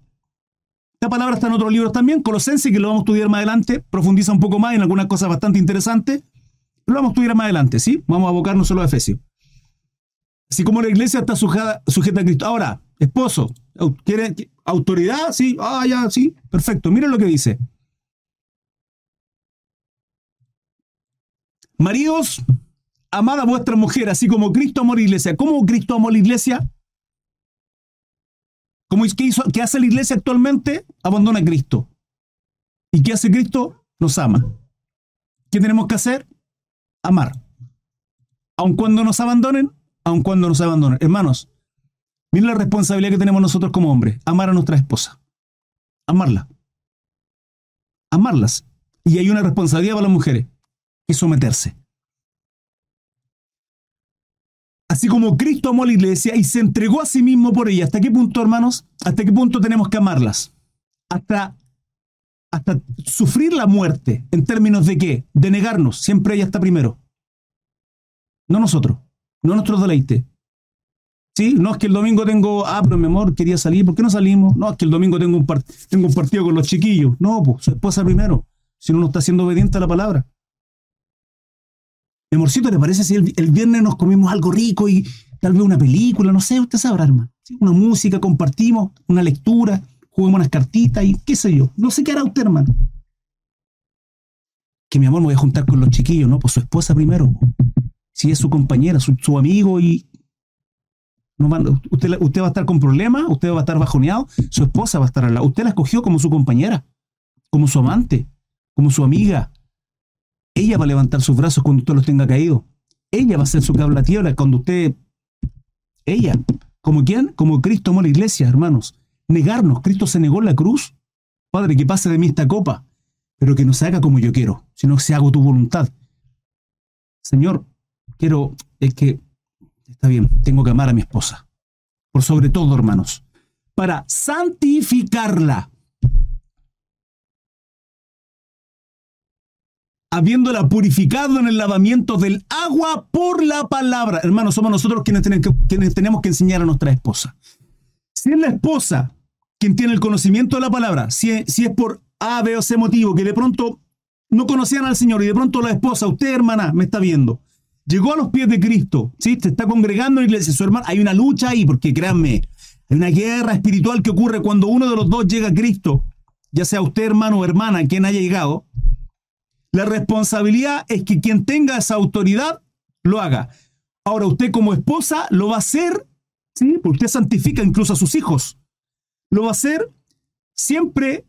Esta palabra está en otros libros también, Colosense, que lo vamos a estudiar más adelante, profundiza un poco más en algunas cosas bastante interesantes. Lo vamos a estudiar más adelante, ¿sí? Vamos a abocarnos solo a Efesios. Así como la iglesia está sujeta, a Cristo. Ahora, esposo, ¿quiere autoridad? Sí, ah, ya, sí, perfecto. Miren lo que dice. Maridos, amad a vuestra mujer, así como Cristo amó la iglesia. ¿Cómo Cristo amó la iglesia? ¿Cómo, qué, hizo, ¿Qué hace la iglesia actualmente? Abandona a Cristo. ¿Y qué hace Cristo? Nos ama. ¿Qué tenemos que hacer? Amar. Aun cuando nos abandonen, aun cuando nos abandonen. Hermanos, miren la responsabilidad que tenemos nosotros como hombres. Amar a nuestra esposa. Amarla. Amarlas. Y hay una responsabilidad para las mujeres, que someterse. Así como Cristo amó a la iglesia y se entregó a sí mismo por ella. ¿Hasta qué punto, hermanos? ¿Hasta qué punto tenemos que amarlas? Hasta, hasta sufrir la muerte en términos de qué? De negarnos. Siempre ella está primero. No nosotros. No nuestro deleite. ¿Sí? No es que el domingo tengo, ah, pero mi amor, quería salir, ¿por qué no salimos? No, es que el domingo tengo un, tengo un partido con los chiquillos. No, pues su esposa primero. Si no, no está siendo obediente a la palabra. Mi amorcito, ¿le parece si el, viernes nos comimos algo rico y tal vez una película? No sé, usted sabrá, hermano. Una música, compartimos, una lectura, juguemos unas cartitas y qué sé yo. No sé qué hará usted, hermano. Que mi amor me voy a juntar con los chiquillos, ¿no? Pues su esposa primero. Si es su compañera, su, amigo y. Usted, usted va a estar con problemas, usted va a estar bajoneado, su esposa va a estar al lado. Usted la escogió como su compañera, como su amante, como su amiga, ella va a levantar sus brazos cuando usted los tenga caídos. Ella va a ser su cabla tierra cuando usted... Ella. ¿Como quién? Como Cristo amó la iglesia, hermanos. Negarnos. Cristo se negó en la cruz. Padre, que pase de mí esta copa, pero que no se haga como yo quiero, sino que se haga tu voluntad. Señor, quiero, es que, está bien, tengo que amar a mi esposa. Por sobre todo, hermanos, para santificarla habiéndola purificado en el lavamiento del agua por la palabra. Hermanos, somos nosotros quienes, tenemos que enseñar a nuestra esposa. Si es la esposa quien tiene el conocimiento de la palabra, si, si es por A, B o C motivo, que de pronto no conocían al Señor y de pronto la esposa, usted hermana, me está viendo, llegó a los pies de Cristo, ¿sí? te está congregando en la iglesia, su hermana, hay una lucha ahí, porque créanme, hay una guerra espiritual que ocurre cuando uno de los dos llega a Cristo, ya sea usted hermano o hermana, quien haya llegado, la responsabilidad es que quien tenga esa autoridad lo haga. Ahora usted como esposa lo va a hacer, ¿sí? Porque usted santifica incluso a sus hijos. Lo va a hacer siempre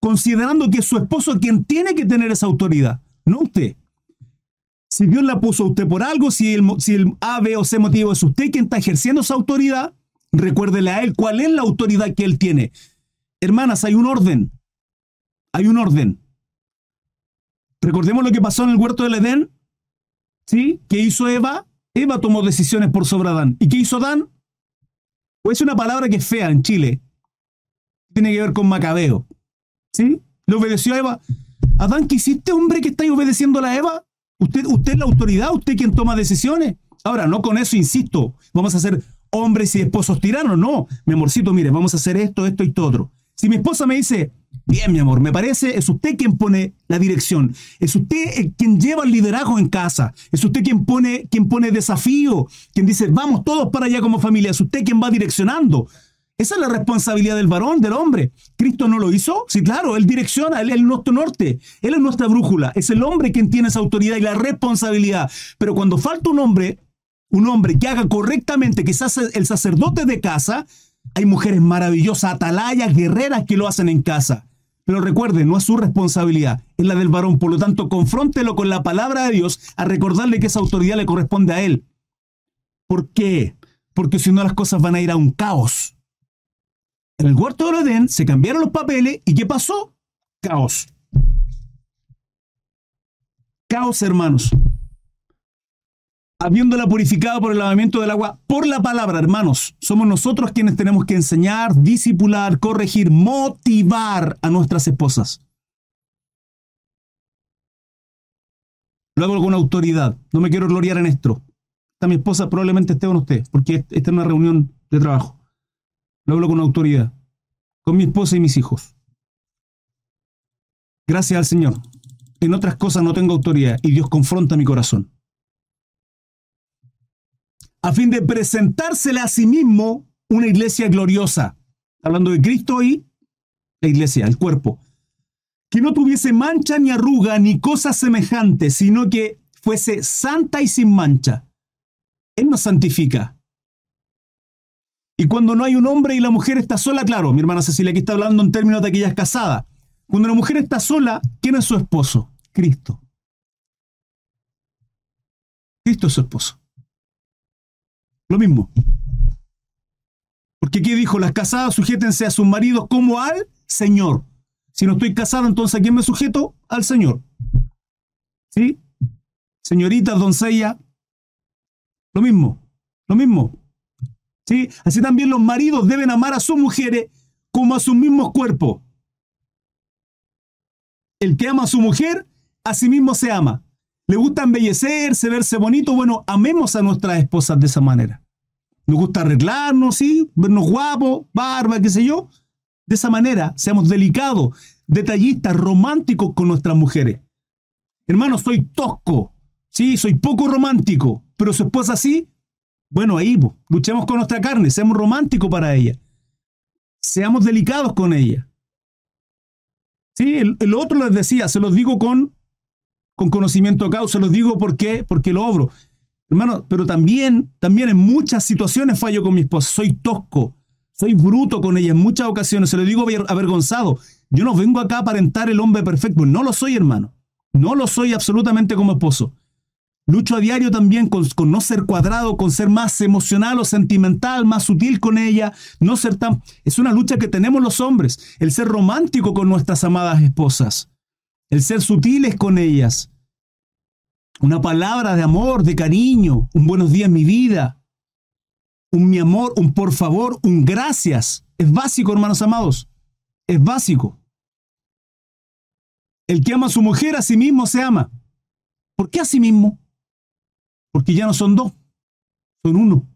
considerando que es su esposo quien tiene que tener esa autoridad, no usted. Si Dios la puso a usted por algo, si el, si el A, B o C motivo es usted quien está ejerciendo esa autoridad, recuérdele a él cuál es la autoridad que él tiene. Hermanas, hay un orden. Hay un orden. Recordemos lo que pasó en el huerto del Edén. ¿Sí? ¿Qué hizo Eva? Eva tomó decisiones por sobre Adán. ¿Y qué hizo Adán? Es una palabra que es fea en Chile. Tiene que ver con Macabeo. ¿Sí? Le obedeció a Eva. Adán, ¿qué hiciste, hombre, que estáis obedeciendo a la Eva? Usted, usted es la autoridad, usted quien toma decisiones. Ahora, no con eso, insisto, vamos a ser hombres y esposos tiranos. No, mi amorcito, mire, vamos a hacer esto, esto y todo. Si mi esposa me dice, Bien, mi amor, me parece, es usted quien pone la dirección, es usted quien lleva el liderazgo en casa, es usted quien pone, quien pone desafío, quien dice, vamos todos para allá como familia, es usted quien va direccionando. Esa es la responsabilidad del varón, del hombre. ¿Cristo no lo hizo? Sí, claro, Él direcciona, Él es nuestro norte, Él es nuestra brújula, es el hombre quien tiene esa autoridad y la responsabilidad. Pero cuando falta un hombre, un hombre que haga correctamente, sea el sacerdote de casa, hay mujeres maravillosas, atalayas, guerreras que lo hacen en casa. Pero recuerde, no es su responsabilidad, es la del varón. Por lo tanto, confróntelo con la palabra de Dios a recordarle que esa autoridad le corresponde a él. ¿Por qué? Porque si no las cosas van a ir a un caos. En el huerto de Edén se cambiaron los papeles y ¿qué pasó? Caos. Caos, hermanos habiéndola purificado por el lavamiento del agua, por la palabra, hermanos. Somos nosotros quienes tenemos que enseñar, disipular, corregir, motivar a nuestras esposas. Lo hago con autoridad. No me quiero gloriar en esto. Está mi esposa, probablemente esté con usted, porque esta es una reunión de trabajo. Lo hablo con autoridad. Con mi esposa y mis hijos. Gracias al Señor. En otras cosas no tengo autoridad y Dios confronta mi corazón a fin de presentársela a sí mismo una iglesia gloriosa. Hablando de Cristo y la iglesia, el cuerpo. Que no tuviese mancha ni arruga ni cosa semejante, sino que fuese santa y sin mancha. Él nos santifica. Y cuando no hay un hombre y la mujer está sola, claro, mi hermana Cecilia aquí está hablando en términos de aquellas casadas. Cuando la mujer está sola, ¿quién es su esposo? Cristo. Cristo es su esposo. Lo mismo. Porque aquí dijo, las casadas sujétense a sus maridos como al Señor. Si no estoy casado, entonces ¿a quién me sujeto? Al Señor. ¿Sí? Señoritas, doncella, lo mismo, lo mismo. ¿Sí? Así también los maridos deben amar a sus mujeres como a sus mismos cuerpos. El que ama a su mujer, a sí mismo se ama le gusta embellecerse, verse bonito, bueno, amemos a nuestras esposas de esa manera. Nos gusta arreglarnos, sí, vernos guapos, barba, qué sé yo. De esa manera, seamos delicados, detallistas, románticos con nuestras mujeres. Hermano, soy tosco, sí, soy poco romántico, pero su esposa sí. Bueno, ahí, luchemos con nuestra carne, seamos románticos para ella. Seamos delicados con ella. Sí, el, el otro les decía, se los digo con con conocimiento de causa. Los digo ¿por qué? porque lo obro. Hermano, pero también, también en muchas situaciones fallo con mi esposa. Soy tosco, soy bruto con ella en muchas ocasiones. Se lo digo avergonzado. Yo no vengo acá a aparentar el hombre perfecto. No lo soy, hermano. No lo soy absolutamente como esposo. Lucho a diario también con, con, no ser cuadrado, con ser más emocional o sentimental, más sutil con ella, no ser tan... Es una lucha que tenemos los hombres, el ser romántico con nuestras amadas esposas el ser sutiles con ellas, una palabra de amor, de cariño, un buenos días mi vida, un mi amor, un por favor, un gracias. Es básico, hermanos amados. Es básico. El que ama a su mujer a sí mismo se ama. ¿Por qué a sí mismo? Porque ya no son dos, son uno.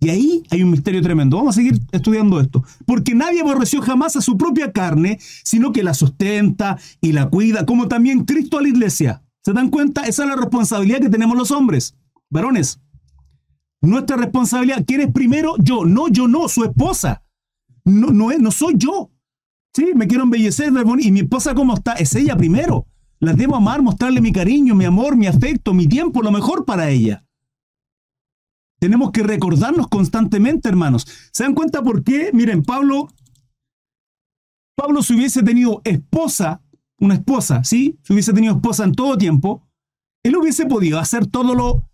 Y ahí hay un misterio tremendo. Vamos a seguir estudiando esto. Porque nadie aborreció jamás a su propia carne, sino que la sustenta y la cuida, como también Cristo a la iglesia. ¿Se dan cuenta? Esa es la responsabilidad que tenemos los hombres. Varones, nuestra responsabilidad, ¿quién es primero? Yo. No, yo no, su esposa. No, no, es, no soy yo. Sí, me quiero embellecer, y mi esposa cómo está, es ella primero. La debo amar, mostrarle mi cariño, mi amor, mi afecto, mi tiempo, lo mejor para ella. Tenemos que recordarnos constantemente, hermanos. ¿Se dan cuenta por qué? Miren, Pablo, Pablo si hubiese tenido esposa, una esposa, ¿sí? Si hubiese tenido esposa en todo tiempo, él hubiese podido hacer todo lo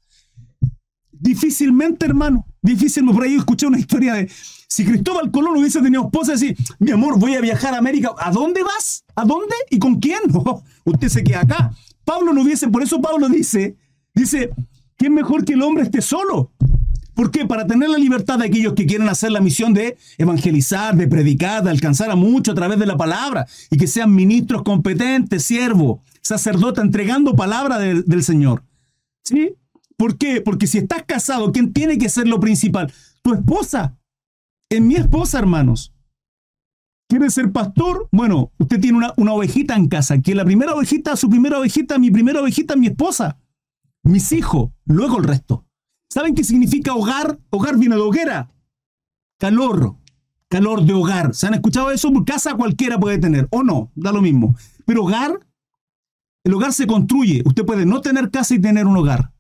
difícilmente, hermano. Difícilmente. Por ahí escuché una historia de si Cristóbal Colón hubiese tenido esposa, así, mi amor, voy a viajar a América. ¿A dónde vas? ¿A dónde? ¿Y con quién? usted se queda acá. Pablo no hubiese, por eso Pablo dice, dice, ¿quién mejor que el hombre esté solo? ¿Por qué? Para tener la libertad de aquellos que quieren hacer la misión de evangelizar, de predicar, de alcanzar a muchos a través de la palabra y que sean ministros competentes, siervos, sacerdotes, entregando palabra del Señor. ¿Sí? ¿Por qué? Porque si estás casado, ¿quién tiene que ser lo principal? Tu esposa. Es mi esposa, hermanos. ¿Quiere ser pastor? Bueno, usted tiene una, una ovejita en casa, que la primera ovejita, su primera ovejita, mi primera ovejita, mi esposa, mis hijos, luego el resto. ¿Saben qué significa hogar? Hogar viene de hoguera. Calor, calor de hogar. ¿Se han escuchado eso? Casa cualquiera puede tener, o no, da lo mismo. Pero hogar, el hogar se construye. Usted puede no tener casa y tener un hogar.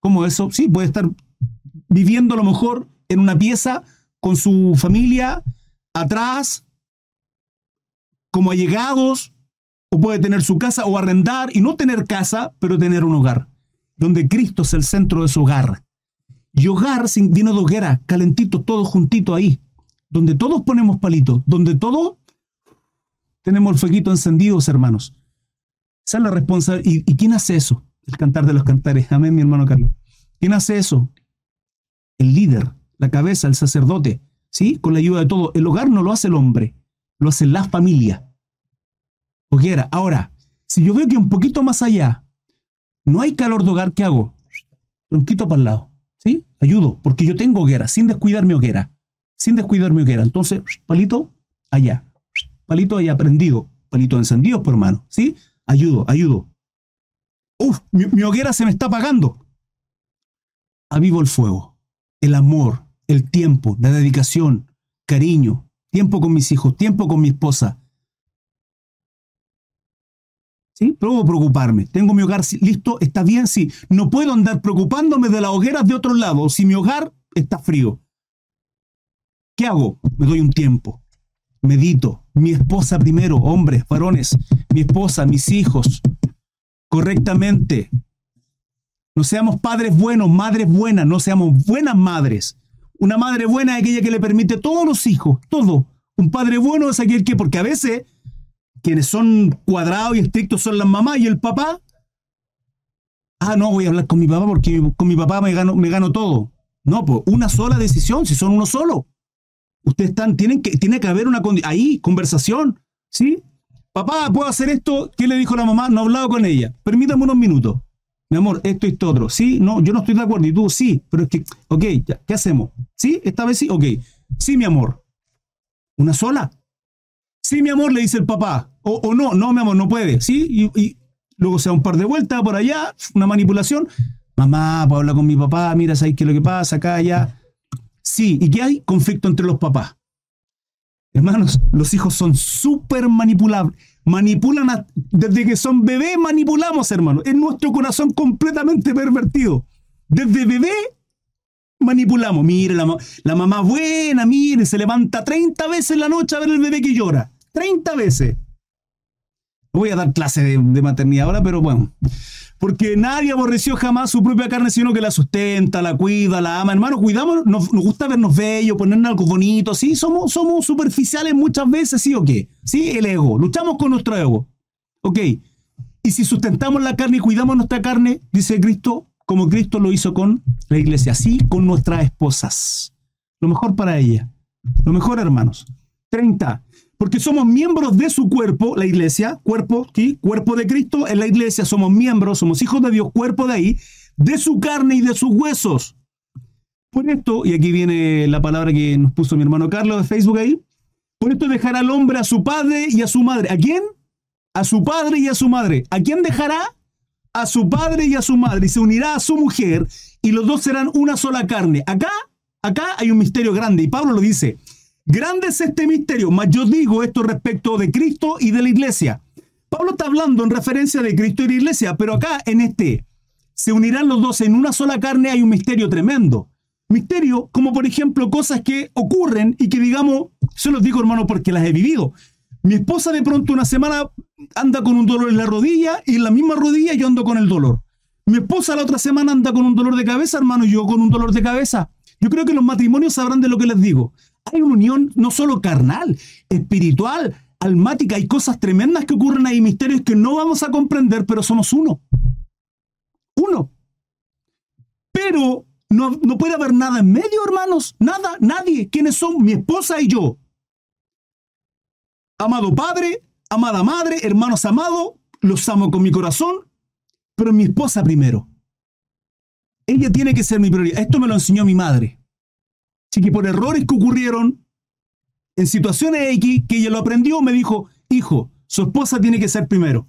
¿Cómo eso? Sí, puede estar viviendo a lo mejor en una pieza con su familia atrás, como allegados, o puede tener su casa o arrendar y no tener casa, pero tener un hogar, donde Cristo es el centro de su hogar. Y hogar viene de hoguera, calentito, todo juntito ahí, donde todos ponemos palitos, donde todos tenemos el fueguito encendido, hermanos. Esa es la responsabilidad. ¿Y, ¿Y quién hace eso? El cantar de los cantares. Amén, mi hermano Carlos. ¿Quién hace eso? El líder, la cabeza, el sacerdote, ¿sí? Con la ayuda de todo. El hogar no lo hace el hombre, lo hace la familia. Hoguera. Ahora, si yo veo que un poquito más allá no hay calor de hogar, ¿qué hago? Tronquito para el lado, ¿sí? Ayudo, porque yo tengo hoguera, sin descuidar mi hoguera, sin descuidar mi hoguera. Entonces, palito allá, palito allá prendido, palito encendido, por hermano, ¿sí? Ayudo, ayudo. Uf, mi, mi hoguera se me está apagando. Avivo el fuego, el amor, el tiempo, la dedicación, cariño, tiempo con mis hijos, tiempo con mi esposa, ¿Sí? Puedo preocuparme. Tengo mi hogar listo, está bien, sí. No puedo andar preocupándome de las hogueras de otro lado si mi hogar está frío. ¿Qué hago? Me doy un tiempo. Medito. Mi esposa primero, hombres, varones. Mi esposa, mis hijos. Correctamente. No seamos padres buenos, madres buenas, no seamos buenas madres. Una madre buena es aquella que le permite a todos los hijos, todo. Un padre bueno es aquel que, porque a veces quienes son cuadrados y estrictos son las mamás y el papá. Ah, no, voy a hablar con mi papá porque con mi papá me gano, me gano todo. No, pues una sola decisión, si son uno solo. Ustedes están, tienen que, tiene que haber una ahí, conversación, ¿sí? Papá, ¿puedo hacer esto? ¿Qué le dijo la mamá? No he hablado con ella. Permítame unos minutos. Mi amor, esto y esto otro. Sí, no, yo no estoy de acuerdo. Y tú, sí, pero es que, ok, ¿qué hacemos? ¿Sí? ¿Esta vez sí? Ok. Sí, mi amor. ¿Una sola? Sí, mi amor, le dice el papá. O, no, no, mi amor, no puede. Sí, y, luego se da un par de vueltas por allá, una manipulación. Mamá, puedo hablar con mi papá, mira, ¿sabes qué es lo que pasa acá, allá? Sí, ¿y qué hay? Conflicto entre los papás. Hermanos, los hijos son súper manipulables. Manipulan desde que son bebés, manipulamos, hermanos. Es nuestro corazón completamente pervertido. Desde bebé manipulamos. Mire, la, la, mamá buena, mire, se levanta 30 veces en la noche a ver el bebé que llora. 30 veces. No voy a dar clase de, maternidad ahora, pero bueno. Porque nadie aborreció jamás su propia carne, sino que la sustenta, la cuida, la ama. Hermano, cuidamos, nos, gusta vernos bellos, ponernos algo bonito. Sí, somos, somos superficiales muchas veces, sí o qué. Sí, el ego. Luchamos con nuestro ego. Ok. Y si sustentamos la carne y cuidamos nuestra carne, dice Cristo, como Cristo lo hizo con la iglesia, así con nuestras esposas. Lo mejor para ella. Lo mejor, hermanos. 30. Porque somos miembros de su cuerpo, la iglesia, cuerpo, ¿sí? cuerpo de Cristo en la iglesia, somos miembros, somos hijos de Dios, cuerpo de ahí, de su carne y de sus huesos. Por esto, y aquí viene la palabra que nos puso mi hermano Carlos de Facebook ahí, por esto dejará al hombre a su padre y a su madre. ¿A quién? A su padre y a su madre. ¿A quién dejará? A su padre y a su madre y se unirá a su mujer y los dos serán una sola carne. Acá, acá hay un misterio grande y Pablo lo dice. Grande es este misterio, mas yo digo esto respecto de Cristo y de la iglesia. Pablo está hablando en referencia de Cristo y la iglesia, pero acá en este se unirán los dos en una sola carne hay un misterio tremendo. Misterio como por ejemplo cosas que ocurren y que digamos, se los digo hermano porque las he vivido. Mi esposa de pronto una semana anda con un dolor en la rodilla y en la misma rodilla yo ando con el dolor. Mi esposa la otra semana anda con un dolor de cabeza, hermano, y yo con un dolor de cabeza. Yo creo que los matrimonios sabrán de lo que les digo. Hay una unión no solo carnal, espiritual, almática. Hay cosas tremendas que ocurren ahí, misterios que no vamos a comprender, pero somos uno. Uno. Pero no, no puede haber nada en medio, hermanos. Nada, nadie. ¿Quiénes son? Mi esposa y yo. Amado Padre, amada Madre, hermanos amados, los amo con mi corazón, pero mi esposa primero. Ella tiene que ser mi prioridad. Esto me lo enseñó mi madre. Así que por errores que ocurrieron, en situaciones X que ella lo aprendió, me dijo, hijo, su esposa tiene que ser primero.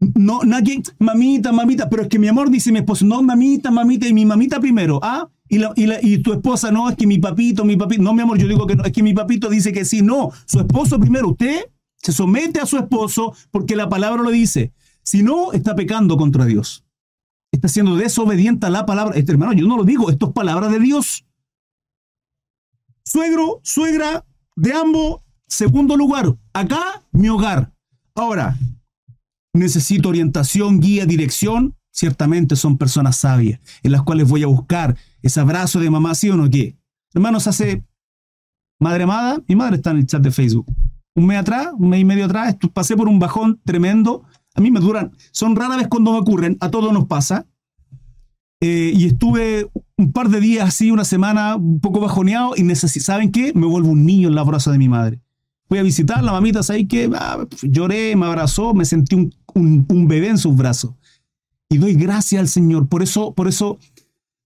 No, nadie, mamita, mamita, pero es que mi amor dice mi esposo, no, mamita, mamita, y mi mamita primero, ¿ah? Y, tu esposa, no, es que mi papito, mi papito, no, mi amor, yo digo que no, es que mi papito dice que sí, no, su esposo primero, usted se somete a su esposo porque la palabra lo dice. Si no, está pecando contra Dios. Está siendo desobediente a la palabra. Este hermano, yo no lo digo, esto es palabra de Dios. Suegro, suegra, de ambos, segundo lugar. Acá, mi hogar. Ahora, necesito orientación, guía, dirección. Ciertamente son personas sabias en las cuales voy a buscar ese abrazo de mamá, ¿sí o no? ¿Qué? Hermanos, hace madre amada, mi madre está en el chat de Facebook. Un mes atrás, un mes y medio atrás, pasé por un bajón tremendo. A mí me duran, son raras veces cuando me ocurren, a todos nos pasa. Eh, y estuve un par de días así, una semana, un poco bajoneado y ¿saben qué? Me vuelvo un niño en la brasa de mi madre. Fui a visitar la mamita, ¿sabes qué? Ah, lloré, me abrazó, me sentí un, un, bebé en sus brazos. Y doy gracias al Señor. Por eso, por eso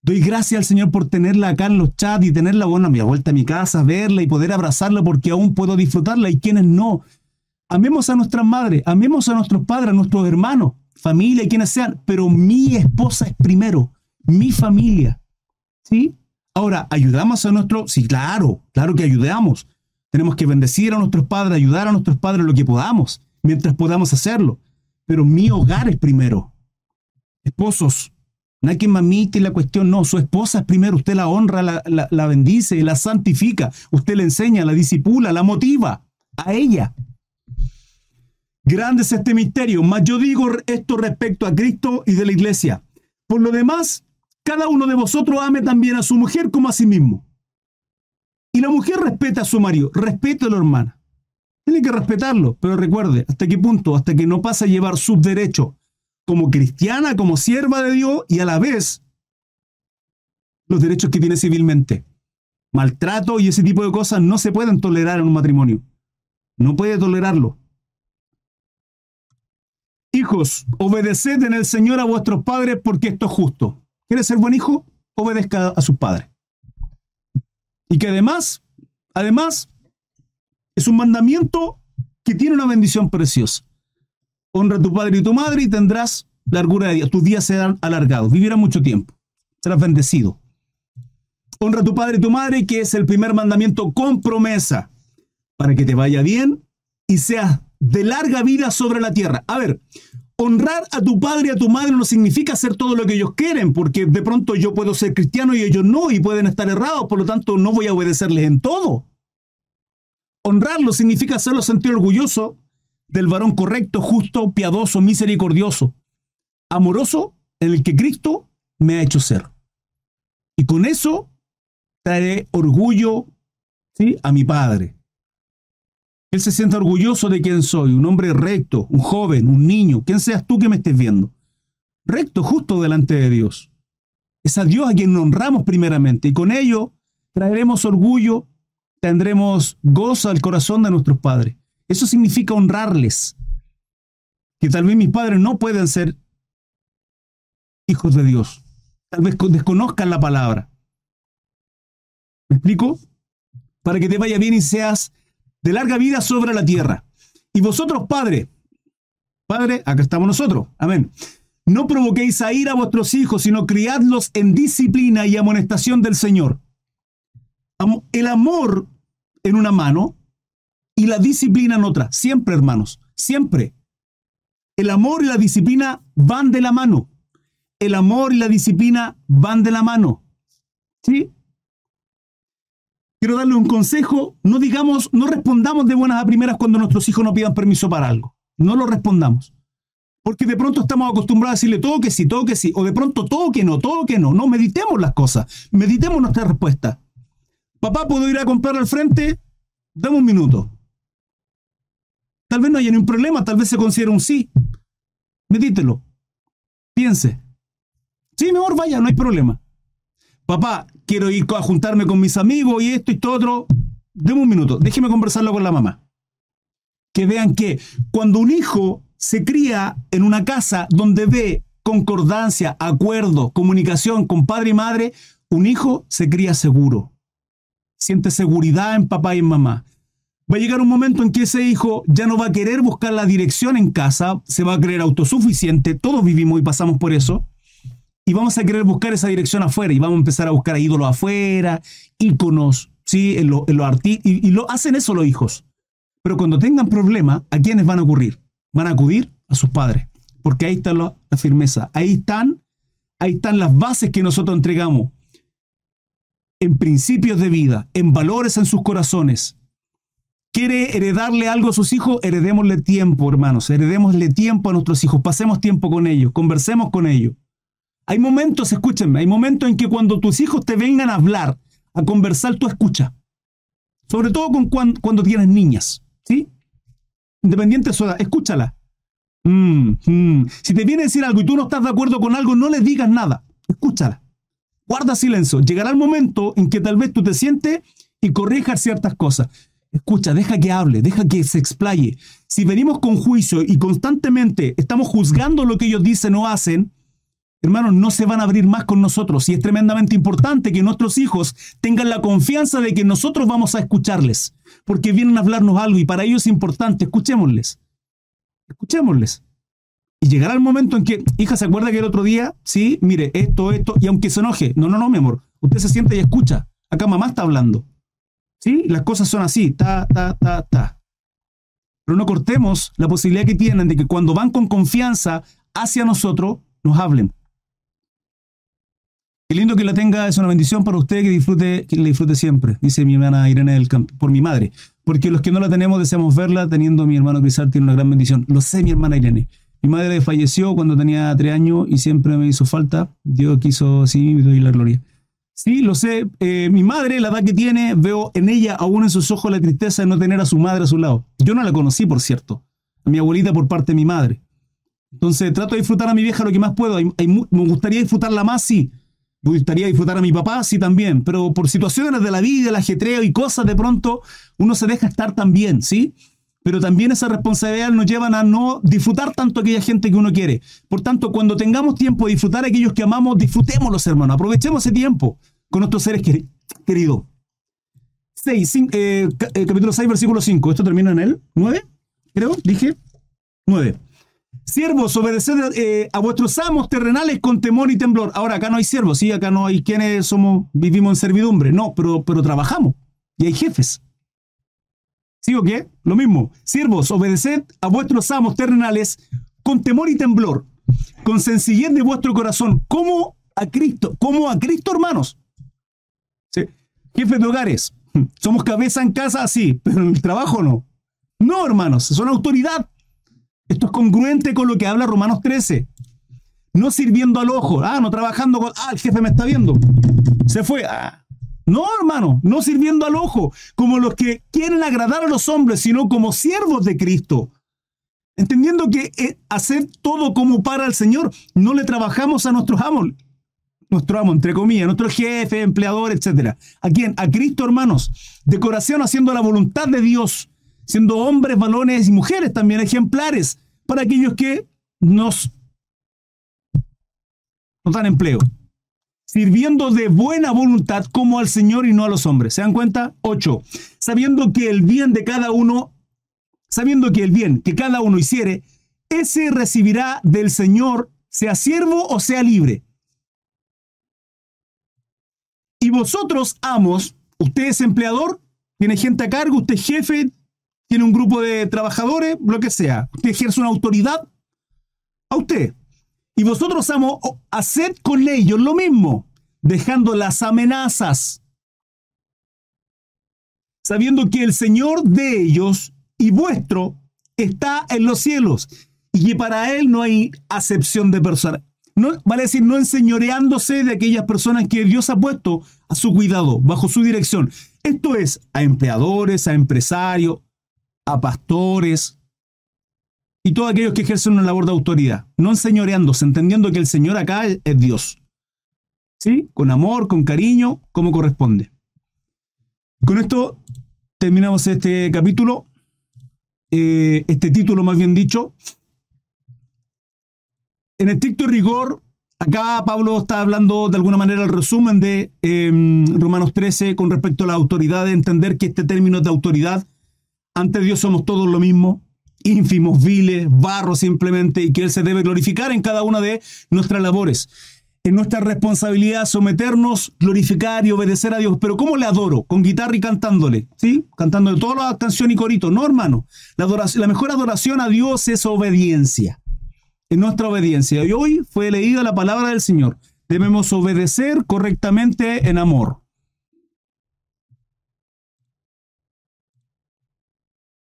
doy gracias al Señor por tenerla acá en los chats y tenerla, bueno, a mi vuelta a mi casa, verla y poder abrazarla porque aún puedo disfrutarla y quienes no. Amemos a nuestras madres, amemos a nuestros padres, a nuestros hermanos, familia quienes sean, pero mi esposa es primero, mi familia. ¿Sí? Ahora, ¿ayudamos a nuestro? Sí, claro, claro que ayudamos. Tenemos que bendecir a nuestros padres, ayudar a nuestros padres lo que podamos, mientras podamos hacerlo. Pero mi hogar es primero. Esposos, no hay que mamite la cuestión, no, su esposa es primero, usted la honra, la, la, la bendice, la santifica, usted le enseña, la disipula, la motiva a ella. Grande es este misterio, mas yo digo esto respecto a Cristo y de la iglesia. Por lo demás, cada uno de vosotros ame también a su mujer como a sí mismo. Y la mujer respeta a su marido, respételo, hermana. Tiene que respetarlo, pero recuerde, ¿hasta qué punto? Hasta que no pase a llevar sus derechos como cristiana, como sierva de Dios y a la vez los derechos que tiene civilmente. Maltrato y ese tipo de cosas no se pueden tolerar en un matrimonio. No puede tolerarlo. Hijos, obedeced en el Señor a vuestros padres porque esto es justo. ¿Quiere ser buen hijo? Obedezca a sus padres. Y que además, además, es un mandamiento que tiene una bendición preciosa. Honra a tu padre y tu madre y tendrás largura de días. Tus días serán alargados. Vivirás mucho tiempo. Serás bendecido. Honra a tu padre y tu madre, que es el primer mandamiento con promesa, para que te vaya bien y seas de larga vida sobre la tierra. A ver, honrar a tu padre y a tu madre no significa hacer todo lo que ellos quieren, porque de pronto yo puedo ser cristiano y ellos no, y pueden estar errados, por lo tanto no voy a obedecerles en todo. Honrarlo significa hacerlo sentir orgulloso del varón correcto, justo, piadoso, misericordioso, amoroso, en el que Cristo me ha hecho ser. Y con eso traeré orgullo ¿sí? a mi Padre. Él se sienta orgulloso de quién soy, un hombre recto, un joven, un niño, quien seas tú que me estés viendo. Recto, justo delante de Dios. Es a Dios a quien honramos primeramente y con ello traeremos orgullo, tendremos gozo al corazón de nuestros padres. Eso significa honrarles. Que tal vez mis padres no pueden ser hijos de Dios. Tal vez desconozcan la palabra. ¿Me explico? Para que te vaya bien y seas de larga vida sobre la tierra. Y vosotros, Padre, Padre, acá estamos nosotros. Amén. No provoquéis a ir a vuestros hijos, sino criadlos en disciplina y amonestación del Señor. El amor en una mano y la disciplina en otra. Siempre, hermanos, siempre. El amor y la disciplina van de la mano. El amor y la disciplina van de la mano. ¿Sí? quiero darle un consejo, no digamos, no respondamos de buenas a primeras cuando nuestros hijos no pidan permiso para algo. No lo respondamos. Porque de pronto estamos acostumbrados a decirle todo que sí, todo que sí, o de pronto todo que no, todo que no. No, meditemos las cosas, meditemos nuestra respuesta. Papá, ¿puedo ir a comprar al frente? Dame un minuto. Tal vez no haya ningún problema, tal vez se considere un sí. Medítelo. Piense. Sí, mejor vaya, no hay problema papá, quiero ir a juntarme con mis amigos y esto y todo otro. Deme un minuto, déjeme conversarlo con la mamá. Que vean que cuando un hijo se cría en una casa donde ve concordancia, acuerdo, comunicación con padre y madre, un hijo se cría seguro. siente seguridad en papá y en mamá. Va a llegar un momento en que ese hijo ya no va a querer buscar la dirección en casa, se va a creer autosuficiente, todos vivimos y pasamos por eso, y vamos a querer buscar esa dirección afuera y vamos a empezar a buscar ídolos afuera, íconos, ¿sí? en, los y, y lo hacen eso los hijos. Pero cuando tengan problemas, ¿a quiénes van a ocurrir? Van a acudir a sus padres, porque ahí está la, la firmeza, ahí están, ahí están las bases que nosotros entregamos en principios de vida, en valores en sus corazones, quiere heredarle algo a sus hijos, heredémosle tiempo, hermanos, heredémosle tiempo a nuestros hijos, pasemos tiempo con ellos, conversemos con ellos. Hay momentos, escúchenme, hay momentos en que cuando tus hijos te vengan a hablar, a conversar, tú escucha. Sobre todo con cuando, tienes niñas, ¿sí? Independiente de su edad, escúchala. Mm, mm. Si te viene a decir algo y tú no estás de acuerdo con algo, no le digas nada, escúchala. Guarda silencio. Llegará el momento en que tal vez tú te sientes y corrijas ciertas cosas. Escucha, deja que hable, deja que se explaye. Si venimos con juicio y constantemente estamos juzgando lo que ellos dicen o hacen, hermanos, no se van a abrir más con nosotros. Y es tremendamente importante que nuestros hijos tengan la confianza de que nosotros vamos a escucharles, porque vienen a hablarnos algo y para ellos es importante. Escuchémosles. Escuchémosles. Y llegará el momento en que, hija, ¿se acuerda que el otro día? Sí, mire, esto, esto, y aunque se enoje, no, no, no, mi amor, usted se siente y escucha. Acá mamá está hablando. ¿Sí? Las cosas son así, ta, ta, ta, ta. Pero no cortemos la posibilidad que tienen de que cuando van con confianza hacia nosotros, nos hablen. Qué lindo que la tenga, es una bendición para usted que disfrute, que la disfrute siempre, dice mi hermana Irene del Campo, por mi madre. Porque los que no la tenemos deseamos verla, teniendo mi hermano Crisar, tiene una gran bendición. Lo sé, mi hermana Irene. Mi madre falleció cuando tenía tres años y siempre me hizo falta. Dios quiso así, y doy la gloria. Sí, lo sé. Eh, mi madre, la edad que tiene, veo en ella aún en sus ojos la tristeza de no tener a su madre a su lado. Yo no la conocí, por cierto. A mi abuelita por parte de mi madre. Entonces trato de disfrutar a mi vieja lo que más puedo. me gustaría disfrutarla más, sí. Me gustaría disfrutar a mi papá, sí, también. Pero por situaciones de la vida, el ajetreo y cosas, de pronto uno se deja estar también, ¿sí? Pero también esa responsabilidad nos llevan a no disfrutar tanto aquella gente que uno quiere. Por tanto, cuando tengamos tiempo de disfrutar a aquellos que amamos, disfrutémoslos, hermanos. Aprovechemos ese tiempo con nuestros seres queridos. 6, eh, eh, capítulo 6, versículo 5. Esto termina en el 9, creo, dije. 9. Siervos, obedeced eh, a vuestros amos terrenales con temor y temblor. Ahora, acá no hay siervos, sí, acá no hay quienes somos, vivimos en servidumbre. No, pero, pero trabajamos. Y hay jefes. ¿Sí o qué? Lo mismo. Siervos, obedeced a vuestros amos terrenales con temor y temblor, con sencillez de vuestro corazón, como a Cristo, como a Cristo, hermanos. Jefes de hogares. Somos cabeza en casa, sí, pero en el trabajo no. No, hermanos, son autoridad. Esto es congruente con lo que habla Romanos 13. No sirviendo al ojo. Ah, no trabajando con. Ah, el jefe me está viendo. Se fue. Ah. No, hermano, no sirviendo al ojo, como los que quieren agradar a los hombres, sino como siervos de Cristo. Entendiendo que eh, hacer todo como para el Señor, no le trabajamos a nuestros amos nuestro amo, entre comillas, nuestro jefe, empleador, etc. ¿A quién? A Cristo, hermanos. De corazón haciendo la voluntad de Dios, siendo hombres, balones y mujeres también ejemplares para aquellos que nos, nos dan empleo. Sirviendo de buena voluntad como al Señor y no a los hombres. ¿Se dan cuenta? 8. Sabiendo que el bien de cada uno, sabiendo que el bien que cada uno hiciere, ese recibirá del Señor, sea siervo o sea libre. Y vosotros, amos, usted es empleador, tiene gente a cargo, usted es jefe, tiene un grupo de trabajadores, lo que sea. Usted ejerce una autoridad a usted. Y vosotros, amos, haced con ellos lo mismo, dejando las amenazas, sabiendo que el Señor de ellos y vuestro está en los cielos y que para Él no hay acepción de personas no, vale decir, no enseñoreándose de aquellas personas que Dios ha puesto a su cuidado, bajo su dirección. Esto es a empleadores, a empresarios, a pastores y todos aquellos que ejercen una labor de autoridad. No enseñoreándose, entendiendo que el Señor acá es, Dios. ¿Sí? Con amor, con cariño, como corresponde. Con esto terminamos este capítulo, eh, este título más bien dicho, en estricto rigor, Acá Pablo está hablando de alguna manera el resumen de em, Romanos 13 con respecto a la autoridad, de entender que este término de autoridad, ante Dios somos todos lo mismo, ínfimos, viles, barro simplemente, y que Él se debe glorificar en cada una de nuestras labores. En nuestra responsabilidad someternos, glorificar y obedecer a Dios. Pero ¿cómo le adoro? Con guitarra y cantándole, ¿sí? Cantándole todas las canciones y coritos. No, hermano. La, la mejor adoración a Dios es obediencia. En nuestra obediencia. Y hoy fue leída la palabra del Señor. Debemos obedecer correctamente en amor.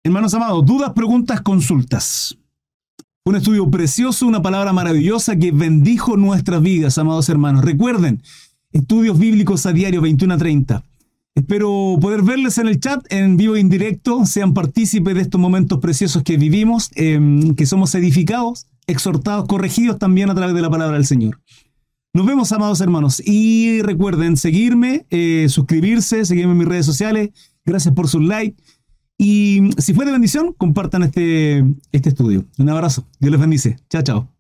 Hermanos amados, dudas, preguntas, consultas. Un estudio precioso, una palabra maravillosa que bendijo nuestras vidas, amados hermanos. Recuerden, estudios bíblicos a diario 21 a 30. Espero poder verles en el chat, en vivo e indirecto, sean partícipes de estos momentos preciosos que vivimos, em, que somos edificados, exhortados, corregidos también a través de la palabra del Señor. Nos vemos, amados hermanos, y recuerden seguirme, eh, suscribirse, seguirme en mis redes sociales. Gracias por sus likes. Y si fue de bendición, compartan este, este estudio. Un abrazo. Dios les bendice. Chao, chao.